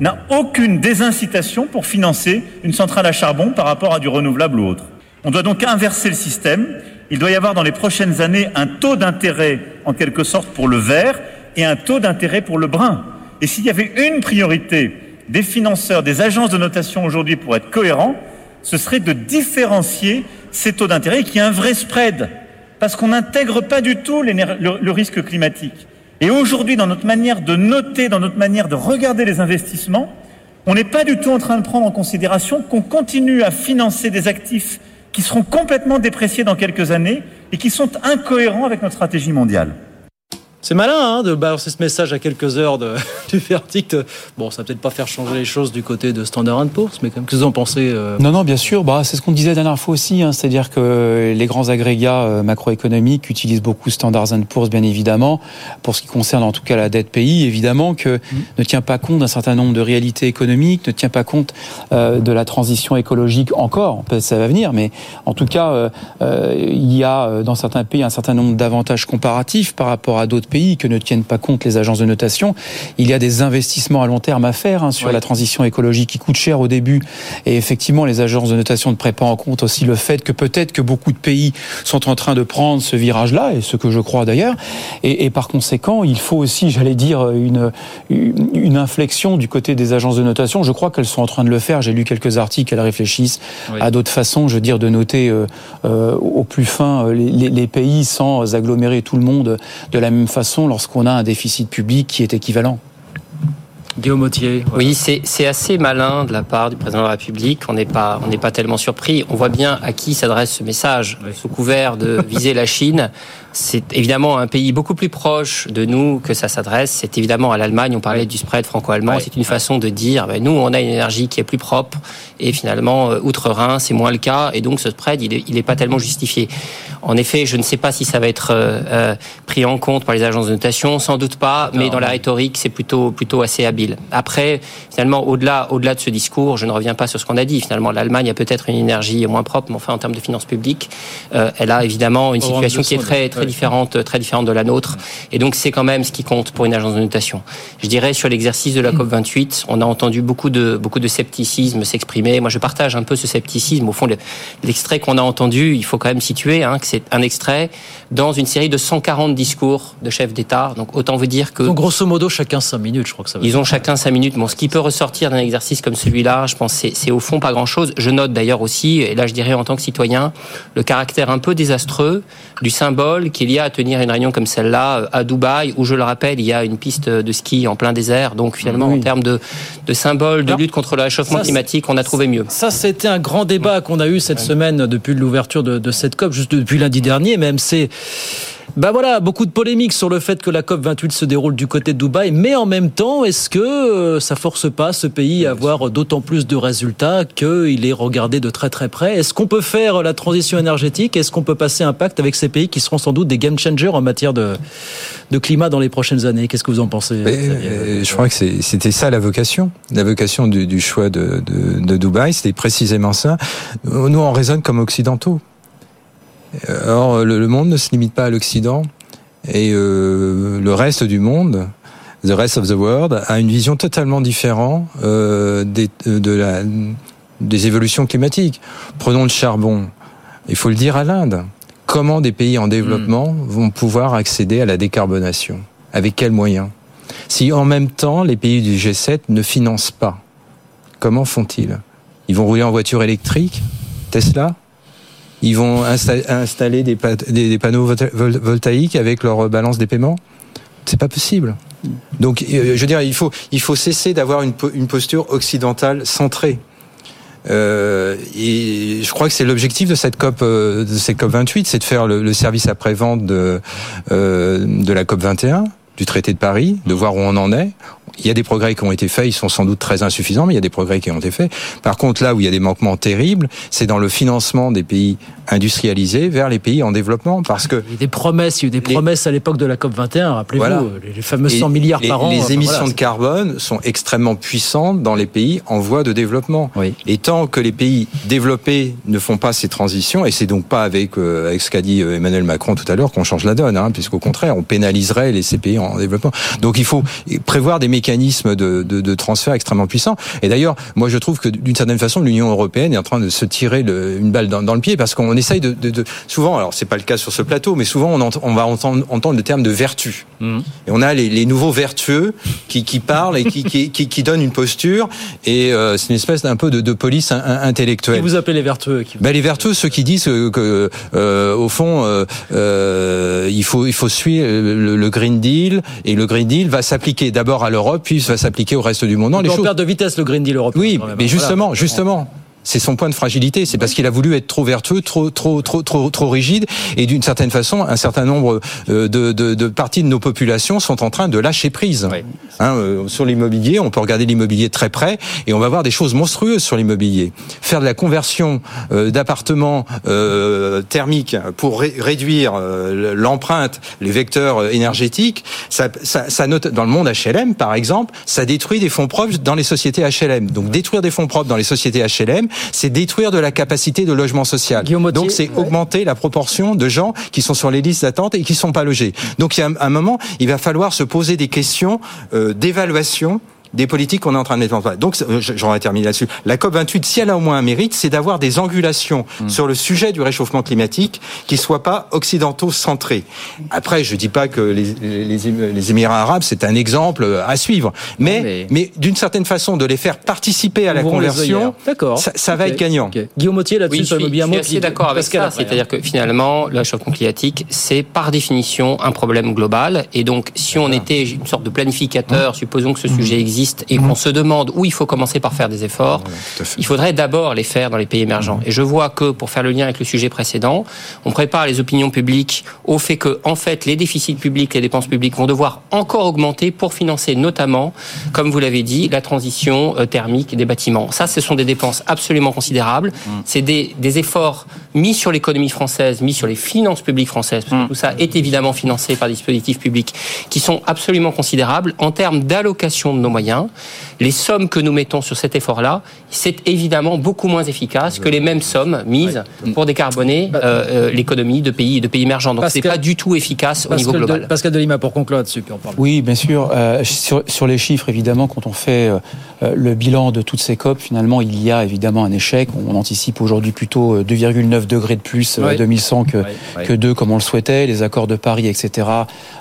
n'a aucune désincitation pour financer une centrale à charbon par rapport à du renouvelable ou autre. On doit donc inverser le système il doit y avoir dans les prochaines années un taux d'intérêt en quelque sorte pour le vert et un taux d'intérêt pour le brun. Et s'il y avait une priorité des financeurs, des agences de notation aujourd'hui pour être cohérents, ce serait de différencier ces taux d'intérêt qui a un vrai spread, parce qu'on n'intègre pas du tout le risque climatique. Et aujourd'hui, dans notre manière de noter, dans notre manière de regarder les investissements, on n'est pas du tout en train de prendre en considération qu'on continue à financer des actifs qui seront complètement dépréciés dans quelques années et qui sont incohérents avec notre stratégie mondiale.
C'est malin hein, de balancer ce message à quelques heures de, (laughs) du verdict. Bon, ça va peut-être pas faire changer les choses du côté de Standard Poor's, mais quand même, qu'est-ce que vous en pensez euh...
Non, non, bien sûr. Bah, c'est ce qu'on disait la dernière fois aussi. Hein, C'est-à-dire que les grands agrégats euh, macroéconomiques utilisent beaucoup Standard Poor's, bien évidemment, pour ce qui concerne en tout cas la dette pays, évidemment, que mmh. ne tient pas compte d'un certain nombre de réalités économiques, ne tient pas compte euh, de la transition écologique encore. Ça va venir, mais en tout cas, euh il y a dans certains pays un certain nombre d'avantages comparatifs par rapport à d'autres pays que ne tiennent pas compte les agences de notation. Il y a des investissements à long terme à faire hein, sur la transition écologique qui coûte cher au début. Et effectivement, les agences de notation ne prennent pas en compte aussi le fait que peut-être que beaucoup de pays sont en train de prendre ce virage-là, et ce que je crois d'ailleurs. Et, et, par conséquent, il faut aussi, j'allais dire, une, une inflexion du côté des agences de notation. Je crois qu'elles sont en train de le faire. J'ai lu quelques articles, elles réfléchissent oui. à d'autres façons, je veux dire, de noter euh, euh, au plus fin euh, les, les pays sans agglomérer tout le monde de la même façon lorsqu'on a un déficit public qui est équivalent.
Guillaume Autier.
Voilà. Oui, c'est assez malin de la part du président de la République. On n'est pas, on n'est pas tellement surpris. On voit bien à qui s'adresse ce message. Oui. Sous couvert de viser la Chine, (laughs) c'est évidemment un pays beaucoup plus proche de nous que ça s'adresse. C'est évidemment à l'Allemagne. On parlait du spread franco-allemand. C'est une façon de dire, ben, nous, on a une énergie qui est plus propre. Et finalement, euh, outre-Rhin, c'est moins le cas. Et donc, ce spread, il n'est il est pas tellement justifié. En effet, je ne sais pas si ça va être euh, euh, pris en compte par les agences de notation. Sans doute pas. Mais dans la rhétorique, c'est plutôt, plutôt assez habile. Après, finalement, au-delà, au-delà de ce discours, je ne reviens pas sur ce qu'on a dit. Finalement, l'Allemagne a peut-être une énergie moins propre, mais enfin, en termes de finances publiques, euh, elle a évidemment une situation qui est très, très différente, très différente de la nôtre. Et donc, c'est quand même ce qui compte pour une agence de notation. Je dirais sur l'exercice de la COP 28, on a entendu beaucoup de, beaucoup de scepticisme s'exprimer. Moi, je partage un peu ce scepticisme. Au fond, l'extrait qu'on a entendu, il faut quand même situer hein, que c'est un extrait dans une série de 140 discours de chefs d'État. Donc, autant vous dire que.
Donc, grosso modo, chacun 5 minutes, je crois que ça va
Ils ont chacun 5 minutes. Bon, ce qui peut ressortir d'un exercice comme celui-là, je pense, c'est au fond pas grand-chose. Je note d'ailleurs aussi, et là, je dirais en tant que citoyen, le caractère un peu désastreux du symbole qu'il y a à tenir une réunion comme celle-là à Dubaï, où je le rappelle, il y a une piste de ski en plein désert. Donc finalement, oui. en termes de, de symbole, de lutte contre le réchauffement ça, climatique, on a trouvé mieux.
Ça, c'était un grand débat qu'on a eu cette semaine depuis l'ouverture de, de, cette COP, juste depuis lundi dernier, même c'est ben voilà, beaucoup de polémiques sur le fait que la COP 28 se déroule du côté de Dubaï, mais en même temps, est-ce que euh, ça force pas ce pays à avoir d'autant plus de résultats qu'il est regardé de très très près? Est-ce qu'on peut faire la transition énergétique? Est-ce qu'on peut passer un pacte avec ces pays qui seront sans doute des game changers en matière de, de climat dans les prochaines années? Qu'est-ce que vous en pensez
mais, Je crois que c'était ça la vocation. La vocation du, du choix de, de, de Dubaï, c'était précisément ça. Nous, on raisonne comme occidentaux. Or, le, le monde ne se limite pas à l'Occident et euh, le reste du monde, the rest of the world, a une vision totalement différente euh, des, de la, des évolutions climatiques. Prenons le charbon. Il faut le dire à l'Inde. Comment des pays en développement mmh. vont pouvoir accéder à la décarbonation? Avec quels moyens? Si en même temps les pays du G7 ne financent pas, comment font-ils? Ils vont rouler en voiture électrique? Tesla? Ils vont insta installer des, panneaux voltaïques avec leur balance des paiements? C'est pas possible. Donc, euh, je veux dire, il faut, cesser d'avoir une, posture occidentale centrée. Euh, et je crois que c'est l'objectif de cette COP, euh, de cette COP 28, c'est de faire le, service après-vente de, euh, de la COP 21 du traité de Paris, de voir où on en est. Il y a des progrès qui ont été faits, ils sont sans doute très insuffisants, mais il y a des progrès qui ont été faits. Par contre, là où il y a des manquements terribles, c'est dans le financement des pays industrialisés vers les pays en développement, parce que
il y a des promesses, il y a eu des promesses à l'époque de la COP 21. Rappelez-vous
Voilà.
les fameux 100 milliards
les,
par an.
Les
Enfin,
émissions
voilà,
de carbone sont extrêmement puissantes dans les pays en voie de développement. Et tant que les pays développés ne font pas ces transitions, et c'est donc pas avec, euh, avec ce qu'a dit euh, Emmanuel Macron tout à l'heure qu'on change la donne, hein, puisqu'au contraire, on pénaliserait les, ces pays en développement. Donc il faut prévoir des mécanismes de, de, de transfert extrêmement puissants. Et d'ailleurs, moi je trouve que d'une certaine façon, l'Union européenne est en train de se tirer le- une balle dans, dans le pied, parce qu'on essaye de, de, Souvent, alors c'est pas le cas sur ce plateau, mais souvent on, on va entendre, entendre le terme de vertu. Et on a les, les nouveaux vertueux qui, qui parlent et qui, qui, qui, qui donnent une posture. Et euh, c'est une espèce d'un peu de, de police in- in- intellectuelle.
Qui vous appelez les vertueux qui-
Ben, les vertueux, ceux qui disent que, que, euh, au fond, euh, euh, il faut il faut suivre le, le Green Deal et le Green Deal va s'appliquer d'abord à l'Europe, puis va s'appliquer au reste du monde. Non, les choses.
de vitesse le Green Deal européen.
Oui, mais
hein,
justement,
voilà.
justement. C'est son point de fragilité, c'est parce qu'il a voulu être trop vertueux, trop, trop, trop, trop, trop rigide, et d'une certaine façon, un certain nombre euh, de, de, de parties de nos populations sont en train de lâcher prise. Hein, euh, sur l'immobilier, on peut regarder l'immobilier de très près, et on va voir des choses monstrueuses sur l'immobilier. Faire de la conversion euh, d'appartements euh, thermiques pour ré- réduire euh, l'empreinte, les vecteurs euh, énergétiques, ça, ça, ça note dans le monde HLM, par exemple, ça détruit des fonds propres dans les sociétés HLM. Donc détruire des fonds propres dans les sociétés HLM, c'est détruire de la capacité de logement social. Donc c'est augmenter la proportion de gens qui sont sur les listes d'attente et qui sont pas logés. Donc il y a un, un moment, il va falloir se poser des questions euh, d'évaluation des politiques qu'on est en train de mettre en place. Donc, euh, j'en ai terminé là-dessus. La COP28, si elle a au moins un mérite, c'est d'avoir des angulations sur le sujet du réchauffement climatique qui soient pas occidentaux centrés. Après, je dis pas que les, les, les Émirats arabes, c'est un exemple à suivre. Mais, mais, d'une certaine façon, de les faire participer à la conversion, ça, ça va
Ok.
être gagnant.
Ok. Guillaume Mottier là-dessus
Oui, je je suis
mot
assez d'accord avec
Pascal
ça. C'est-à-dire que finalement, le réchauffement climatique, c'est par définition un problème global. Et donc, si on était une sorte de planificateur, supposons que ce sujet existe, et qu'on se demande où il faut commencer par faire des efforts, il faudrait d'abord les faire dans les pays émergents. Et je vois que, pour faire le lien avec le sujet précédent, on prépare les opinions publiques au fait que, en fait, les déficits publics, les dépenses publiques vont devoir encore augmenter pour financer notamment, comme vous l'avez dit, la transition euh, thermique des bâtiments. Ça, ce sont des dépenses absolument considérables. C'est des, des efforts mis sur l'économie française, mis sur les finances publiques françaises, parce que tout ça est évidemment financé par des dispositifs publics qui sont absolument considérables en termes d'allocation de nos moyens. Les sommes que nous mettons sur cet effort-là, c'est évidemment beaucoup moins efficace que les mêmes sommes mises pour décarboner euh, euh, l'économie de pays, de pays émergents. Donc c'est
Pascal-
pas du tout efficace au niveau global.
de, Pascal Delima pour conclure là-dessus, puis on parle.
Oui, bien sûr. Euh, sur, sur les chiffres, évidemment, quand on fait euh, le bilan de toutes ces COP, finalement, il y a évidemment un échec. On anticipe aujourd'hui plutôt euh, 2,9 degrés de plus à
Oui.
2100 que,
oui.
que 2 comme on le souhaitait. Les accords de Paris, etc.,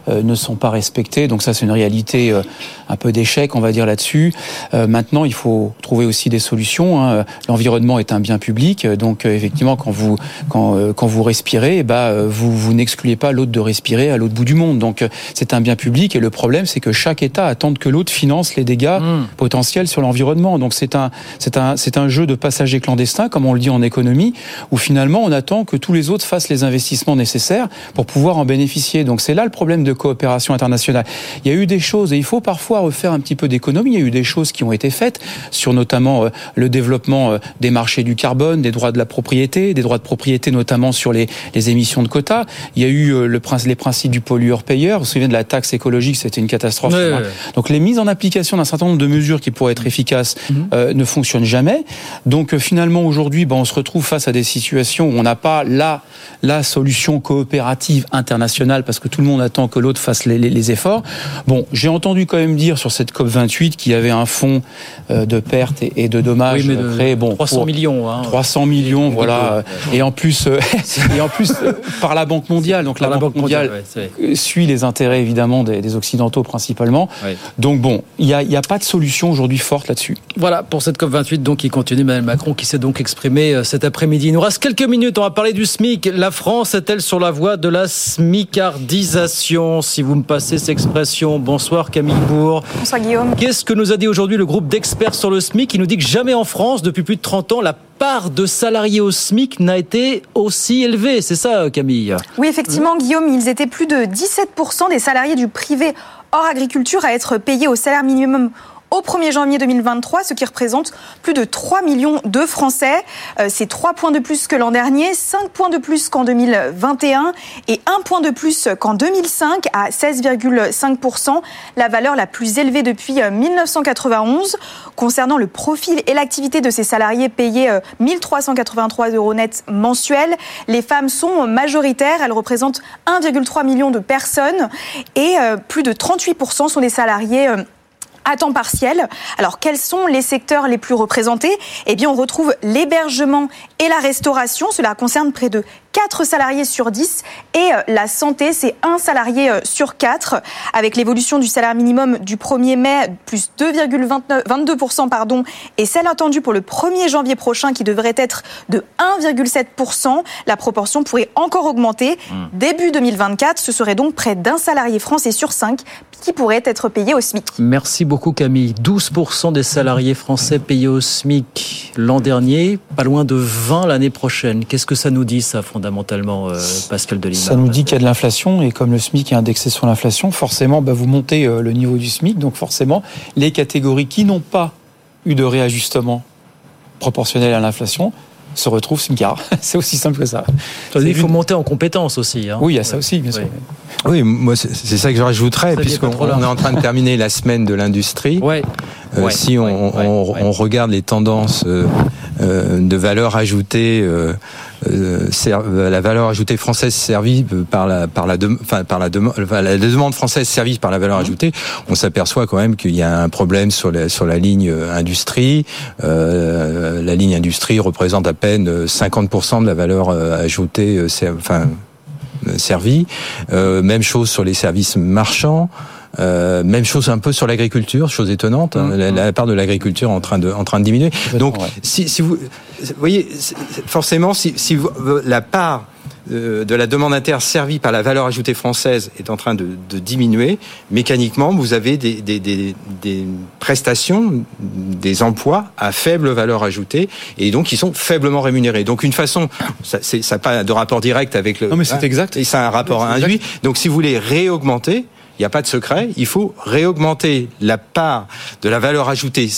euh, ne sont pas respectés. Donc ça, c'est une réalité euh, un peu d'échec, on va dire, là-dessus. Euh, maintenant, il faut trouver aussi des solutions. hein. L'environnement est un bien public. euh, Donc, euh, effectivement, quand vous, quand, euh, quand vous respirez, eh ben, vous, vous n'excluez pas l'autre de respirer à l'autre bout du monde. Donc, c'est un bien public. Et le problème, c'est que chaque État attend que l'autre finance les dégâts potentiels sur l'environnement. Donc, c'est un, c'est un, c'est un jeu de passagers clandestins, comme on le dit en économie, où finalement, on attend que tous les autres fassent les investissements nécessaires pour pouvoir en bénéficier. Donc, c'est là le problème de coopération internationale. Il y a eu des choses, et il faut parfois refaire un petit peu Il y a eu des choses qui ont été faites sur notamment euh, le développement euh, des marchés du carbone, des droits de la propriété, des droits de propriété notamment sur les, les émissions de quotas. Il y a eu euh, le, les principes du pollueur-payeur. Vous vous souvenez de la taxe écologique, c'était une catastrophe.
Ouais,
hein.
ouais.
Donc les mises en application d'un certain nombre de mesures qui pourraient être efficaces euh, ne fonctionnent jamais. Donc finalement aujourd'hui, ben, on se retrouve face à des situations où on n'a pas la, la solution coopérative internationale parce que tout le monde attend que l'autre fasse les, les- les efforts. Bon, j'ai entendu quand même dire sur cette COP 28 COP28 qui avait un fonds de pertes et de dommages
oui, mais
créé. Bon,
300 millions. Hein.
300 millions, voilà. Et en plus, (laughs) et en plus (laughs) par la Banque mondiale. Donc la, Banque, mondiale, suit les intérêts évidemment des, des occidentaux principalement. Donc bon, il n'y a, a, pas de solution aujourd'hui forte là-dessus.
Voilà pour cette COP 28 donc qui continue. Emmanuel Macron qui s'est donc exprimé cet après-midi. Il nous reste quelques minutes. On va parler du SMIC. La France est-elle sur la voie de la smicardisation? Si vous me passez cette expression. Bonsoir Camille Bourg.
Bonsoir Guillaume.
Qu'est-ce que nous a dit aujourd'hui le groupe d'experts sur le SMIC qui nous dit que jamais en France, depuis plus de 30 ans, la part de salariés au SMIC n'a été aussi élevée? C'est ça, Camille
Oui, effectivement, Guillaume, ils étaient plus de 17% des salariés du privé hors agriculture à être payés au salaire minimum au 1er janvier 2023, ce qui représente plus de 3 millions de Français. Euh, c'est 3 points de plus que l'an dernier, 5 points de plus qu'en 2021 et 1 point de plus qu'en 2005 à 16,5%, la valeur la plus élevée depuis 1991. Euh, Concernant le profil et l'activité de ces salariés payés 1383 euh, euros net mensuels, les femmes sont majoritaires, elles représentent 1,3 million de personnes et plus de 38% sont des salariés à temps partiel. Alors, quels sont les secteurs les plus représentés? Eh bien, on retrouve l'hébergement et la restauration. Cela concerne près de 4 salariés sur 10 et euh, la santé, c'est un salarié euh, sur 4 avec l'évolution du salaire minimum du 1er mai plus 2,22% pardon et celle attendue pour le 1er janvier prochain qui devrait être de 1,7%, la proportion pourrait encore augmenter. Mmh. Début 2024, ce serait donc près d'un salarié français sur 5 qui pourrait être payé au SMIC.
Merci beaucoup Camille. 12% des salariés français payés au SMIC l'an dernier, pas loin de 20 l'année prochaine. Qu'est-ce que ça nous dit ça fondamentalement, euh, Pascal Delimard
Ça nous dit qu'il y a de l'inflation et comme le SMIC est indexé sur l'inflation, forcément bah, vous montez euh, le niveau du SMIC, donc forcément les catégories qui n'ont pas eu de réajustement proportionnel à l'inflation se retrouvent SMICAR. (laughs) C'est aussi simple que ça.
Il faut monter en compétences aussi. Hein.
Oui, il y a ça aussi, bien sûr.
Oui, moi c'est ça que je rajouterais, puisqu'on est en train de terminer la semaine de l'industrie.
Ouais.
Euh, ouais, si on, ouais, on, on, regarde les tendances euh, euh, de valeur ajoutée, euh, euh, la valeur ajoutée française servie par la par la, de, enfin, par la, la demande française servie par la valeur ajoutée, on s'aperçoit quand même qu'il y a un problème sur la sur la ligne industrie. la ligne industrie représente à peine 50% de la valeur ajoutée, enfin servie. même chose sur les services marchands. Euh, même chose un peu sur l'agriculture, chose étonnante. Hein, la, la, part de l'agriculture en train de en train de diminuer. Donc, ouais. si, si, vous, vous voyez, forcément, si, si vous, la part de la demande interne servie par la valeur ajoutée française est en train de, de diminuer, mécaniquement, vous avez des, des, des, des, prestations, des emplois à faible valeur ajoutée, et donc qui sont faiblement rémunérés. Donc une façon, ça n'a pas de rapport direct avec le...
Non mais c'est exact.
Et ça a un rapport induit. Donc si vous voulez réaugmenter, il n'y a pas de secret, il faut réaugmenter la part de la valeur ajoutée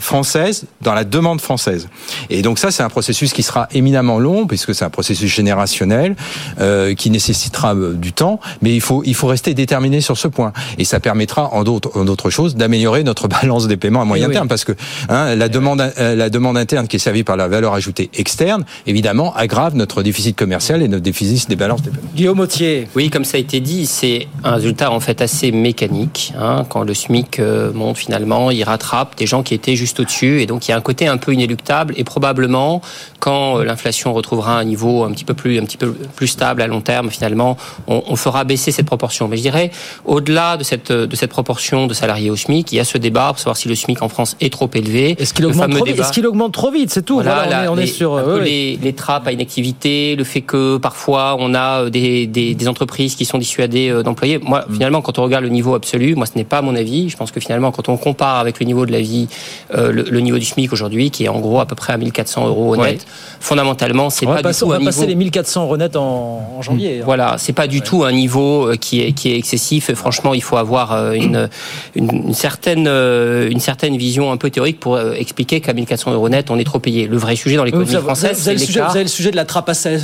française dans la demande française. Et donc ça, c'est un processus qui sera éminemment long, puisque c'est un processus générationnel, euh, qui nécessitera du temps, mais il faut, il faut rester déterminé sur ce point. Et ça permettra, en d'autres choses, d'améliorer notre (laughs) balance des paiements à moyen oui, terme, oui. parce que hein, la, demande, euh, la demande interne qui est servie par la valeur ajoutée externe, évidemment, aggrave notre déficit commercial et notre déficit des balances des paiements.
Guillaume Autier. Oui, comme ça a été dit, c'est un résultat en fait assez mécanique. Hein. Quand le SMIC euh, monte finalement, il rattrape des gens qui étaient juste au-dessus. Et donc il y a un côté un peu inéluctable. Et probablement, quand euh, l'inflation retrouvera un niveau un petit peu plus, un petit peu plus stable à long terme, finalement, on, on fera baisser cette proportion. Mais je dirais, au-delà de cette, de cette proportion de salariés au SMIC, il y a ce débat pour savoir si le SMIC en France est trop élevé.
Est-ce qu'il augmente, trop, est qu augmente trop vite C'est tout.
Voilà,
voilà
là,
on, est, on
les,
est, sur
euh, les, les, trappes à inactivité, le fait que parfois on a des, des, des entreprises qui sont dissuadées d'employer. Moi, mmh. finalement, quand on regarde le niveau absolu. Moi, ce n'est pas mon avis. Je pense que finalement, quand on compare avec le niveau de la vie, euh, le, le, niveau du SMIC aujourd'hui, qui est en gros à peu près à 1400 euros net, ouais. fondamentalement, c'est pas
passer,
du tout
on
un
va passer
niveau...
les 1400 euros net en, en janvier.
Mmh. Voilà, c'est pas du ouais. tout un niveau euh, qui est qui est excessif. Franchement, il faut avoir euh, une, une, une certaine une certaine vision un peu théorique pour expliquer qu'à 1400 euros net, on est trop payé. Le vrai sujet dans l'économie française,
c'est vous, avez le sujet de la trappe à salaire.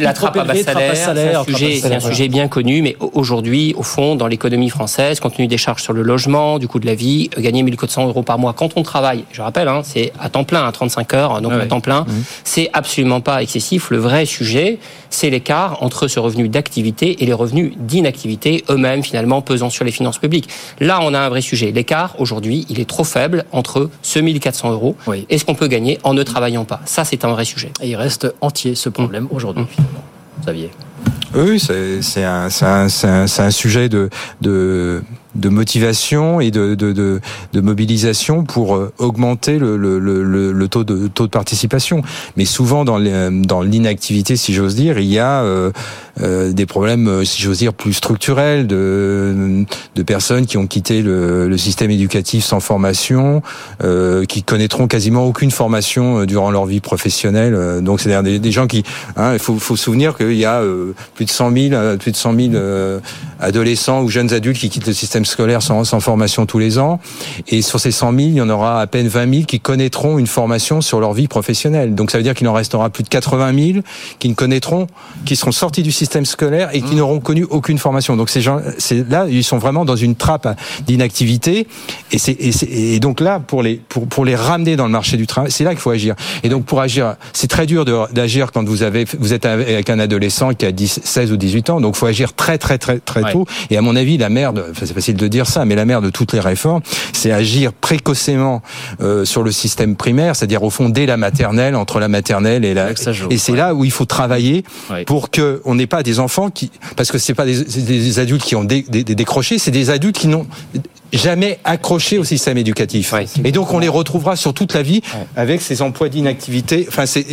La trappe à bas salaire, c'est un sujet bien connu, mais aujourd'hui, au fond, dans l'économie l'économie française, compte tenu des charges sur le logement, du coût de la vie, gagner 1400 euros par mois quand on travaille, je rappelle, hein, c'est à temps plein, à 35 heures, donc à temps plein, mmh. c'est absolument pas excessif. Le vrai sujet, c'est l'écart entre ce revenu d'activité et les revenus d'inactivité, eux-mêmes finalement pesant sur les finances publiques. Là, on a un vrai sujet. L'écart, aujourd'hui, il est trop faible entre ce 1400 euros et ce qu'on peut gagner en ne travaillant pas. Ça, c'est un vrai sujet.
Et il reste entier ce problème aujourd'hui, Xavier.
Oui, c'est un, un, un, un, sujet de, de, de motivation et de, de, de, mobilisation pour euh, augmenter le, le, le, le, taux, de, taux de participation. Mais souvent, dans l'inactivité, si j'ose dire, il y a euh, euh des problèmes, euh, si j'ose dire, plus structurels de, de personnes qui ont quitté le, le système éducatif sans formation, euh, qui connaîtront quasiment aucune formation durant leur vie professionnelle. Donc, c'est-à-dire des, gens qui... Hein, il faut, faut se souvenir qu'il y a plus de 100 000, plus de 100 000 adolescents ou jeunes adultes qui quittent le système scolaire sans, sans, formation tous les ans. Et sur ces 100 000, il y en aura à peine 20 000 qui connaîtront une formation sur leur vie professionnelle. Donc ça veut dire qu'il en restera plus de 80 000 qui ne connaîtront, qui seront sortis du système scolaire et qui mmh. n'auront connu aucune formation. Donc ces gens, c'est là, ils sont vraiment dans une trappe d'inactivité. Et, c'est, et, et, donc là, pour les, pour, pour les ramener dans le marché du travail, c'est là qu'il faut agir. Et donc pour agir, c'est très dur d'agir quand vous avez, vous êtes avec un adolescent qui a 10, 16 ou 18 ans. Donc faut agir très très très très tôt. Et à mon avis, la merde, c'est facile de dire ça, mais la mère de toutes les réformes, c'est agir précocement euh, sur le système primaire, c'est-à-dire au fond dès la maternelle, entre la maternelle et la. et c'est là où il faut travailler pour que on n'ait pas des enfants qui, parce que c'est pas des, des, adultes qui ont décroché, c'est des adultes qui n'ont jamais accroché au système éducatif. et donc on les retrouvera sur toute la vie avec ces emplois d'inactivité. Enfin, c'est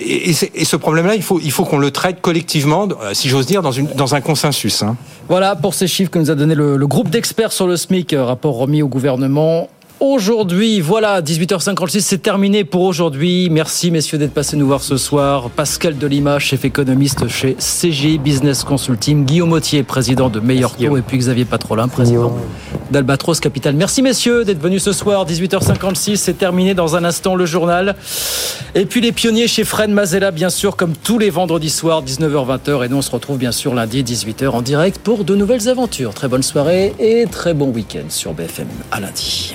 et, et, ce problème-là, il faut il faut qu'on le traite collectivement, si j'ose dire, dans un consensus. Hein.
Voilà pour ces chiffres que nous a donné le, le groupe d'experts sur le SMIC, euh, rapport remis au gouvernement aujourd'hui. Voilà, 18h56, c'est terminé pour aujourd'hui. Merci messieurs d'être passés nous voir ce soir. Pascal Delima, chef économiste chez CGI Business Consulting. Guillaume Autier, président de Meilleur Taux. Et puis Xavier Patrolin, président d'Albatros Capital. Merci messieurs d'être venus ce soir. 18h56, c'est terminé dans un instant le journal. Et puis les pionniers chez Fred Mazella, bien sûr, comme tous les vendredis soirs, 19h-20h. Et nous, on se retrouve bien sûr lundi, 18h en direct pour de nouvelles aventures. Très bonne soirée et très bon week-end sur BFM. À lundi.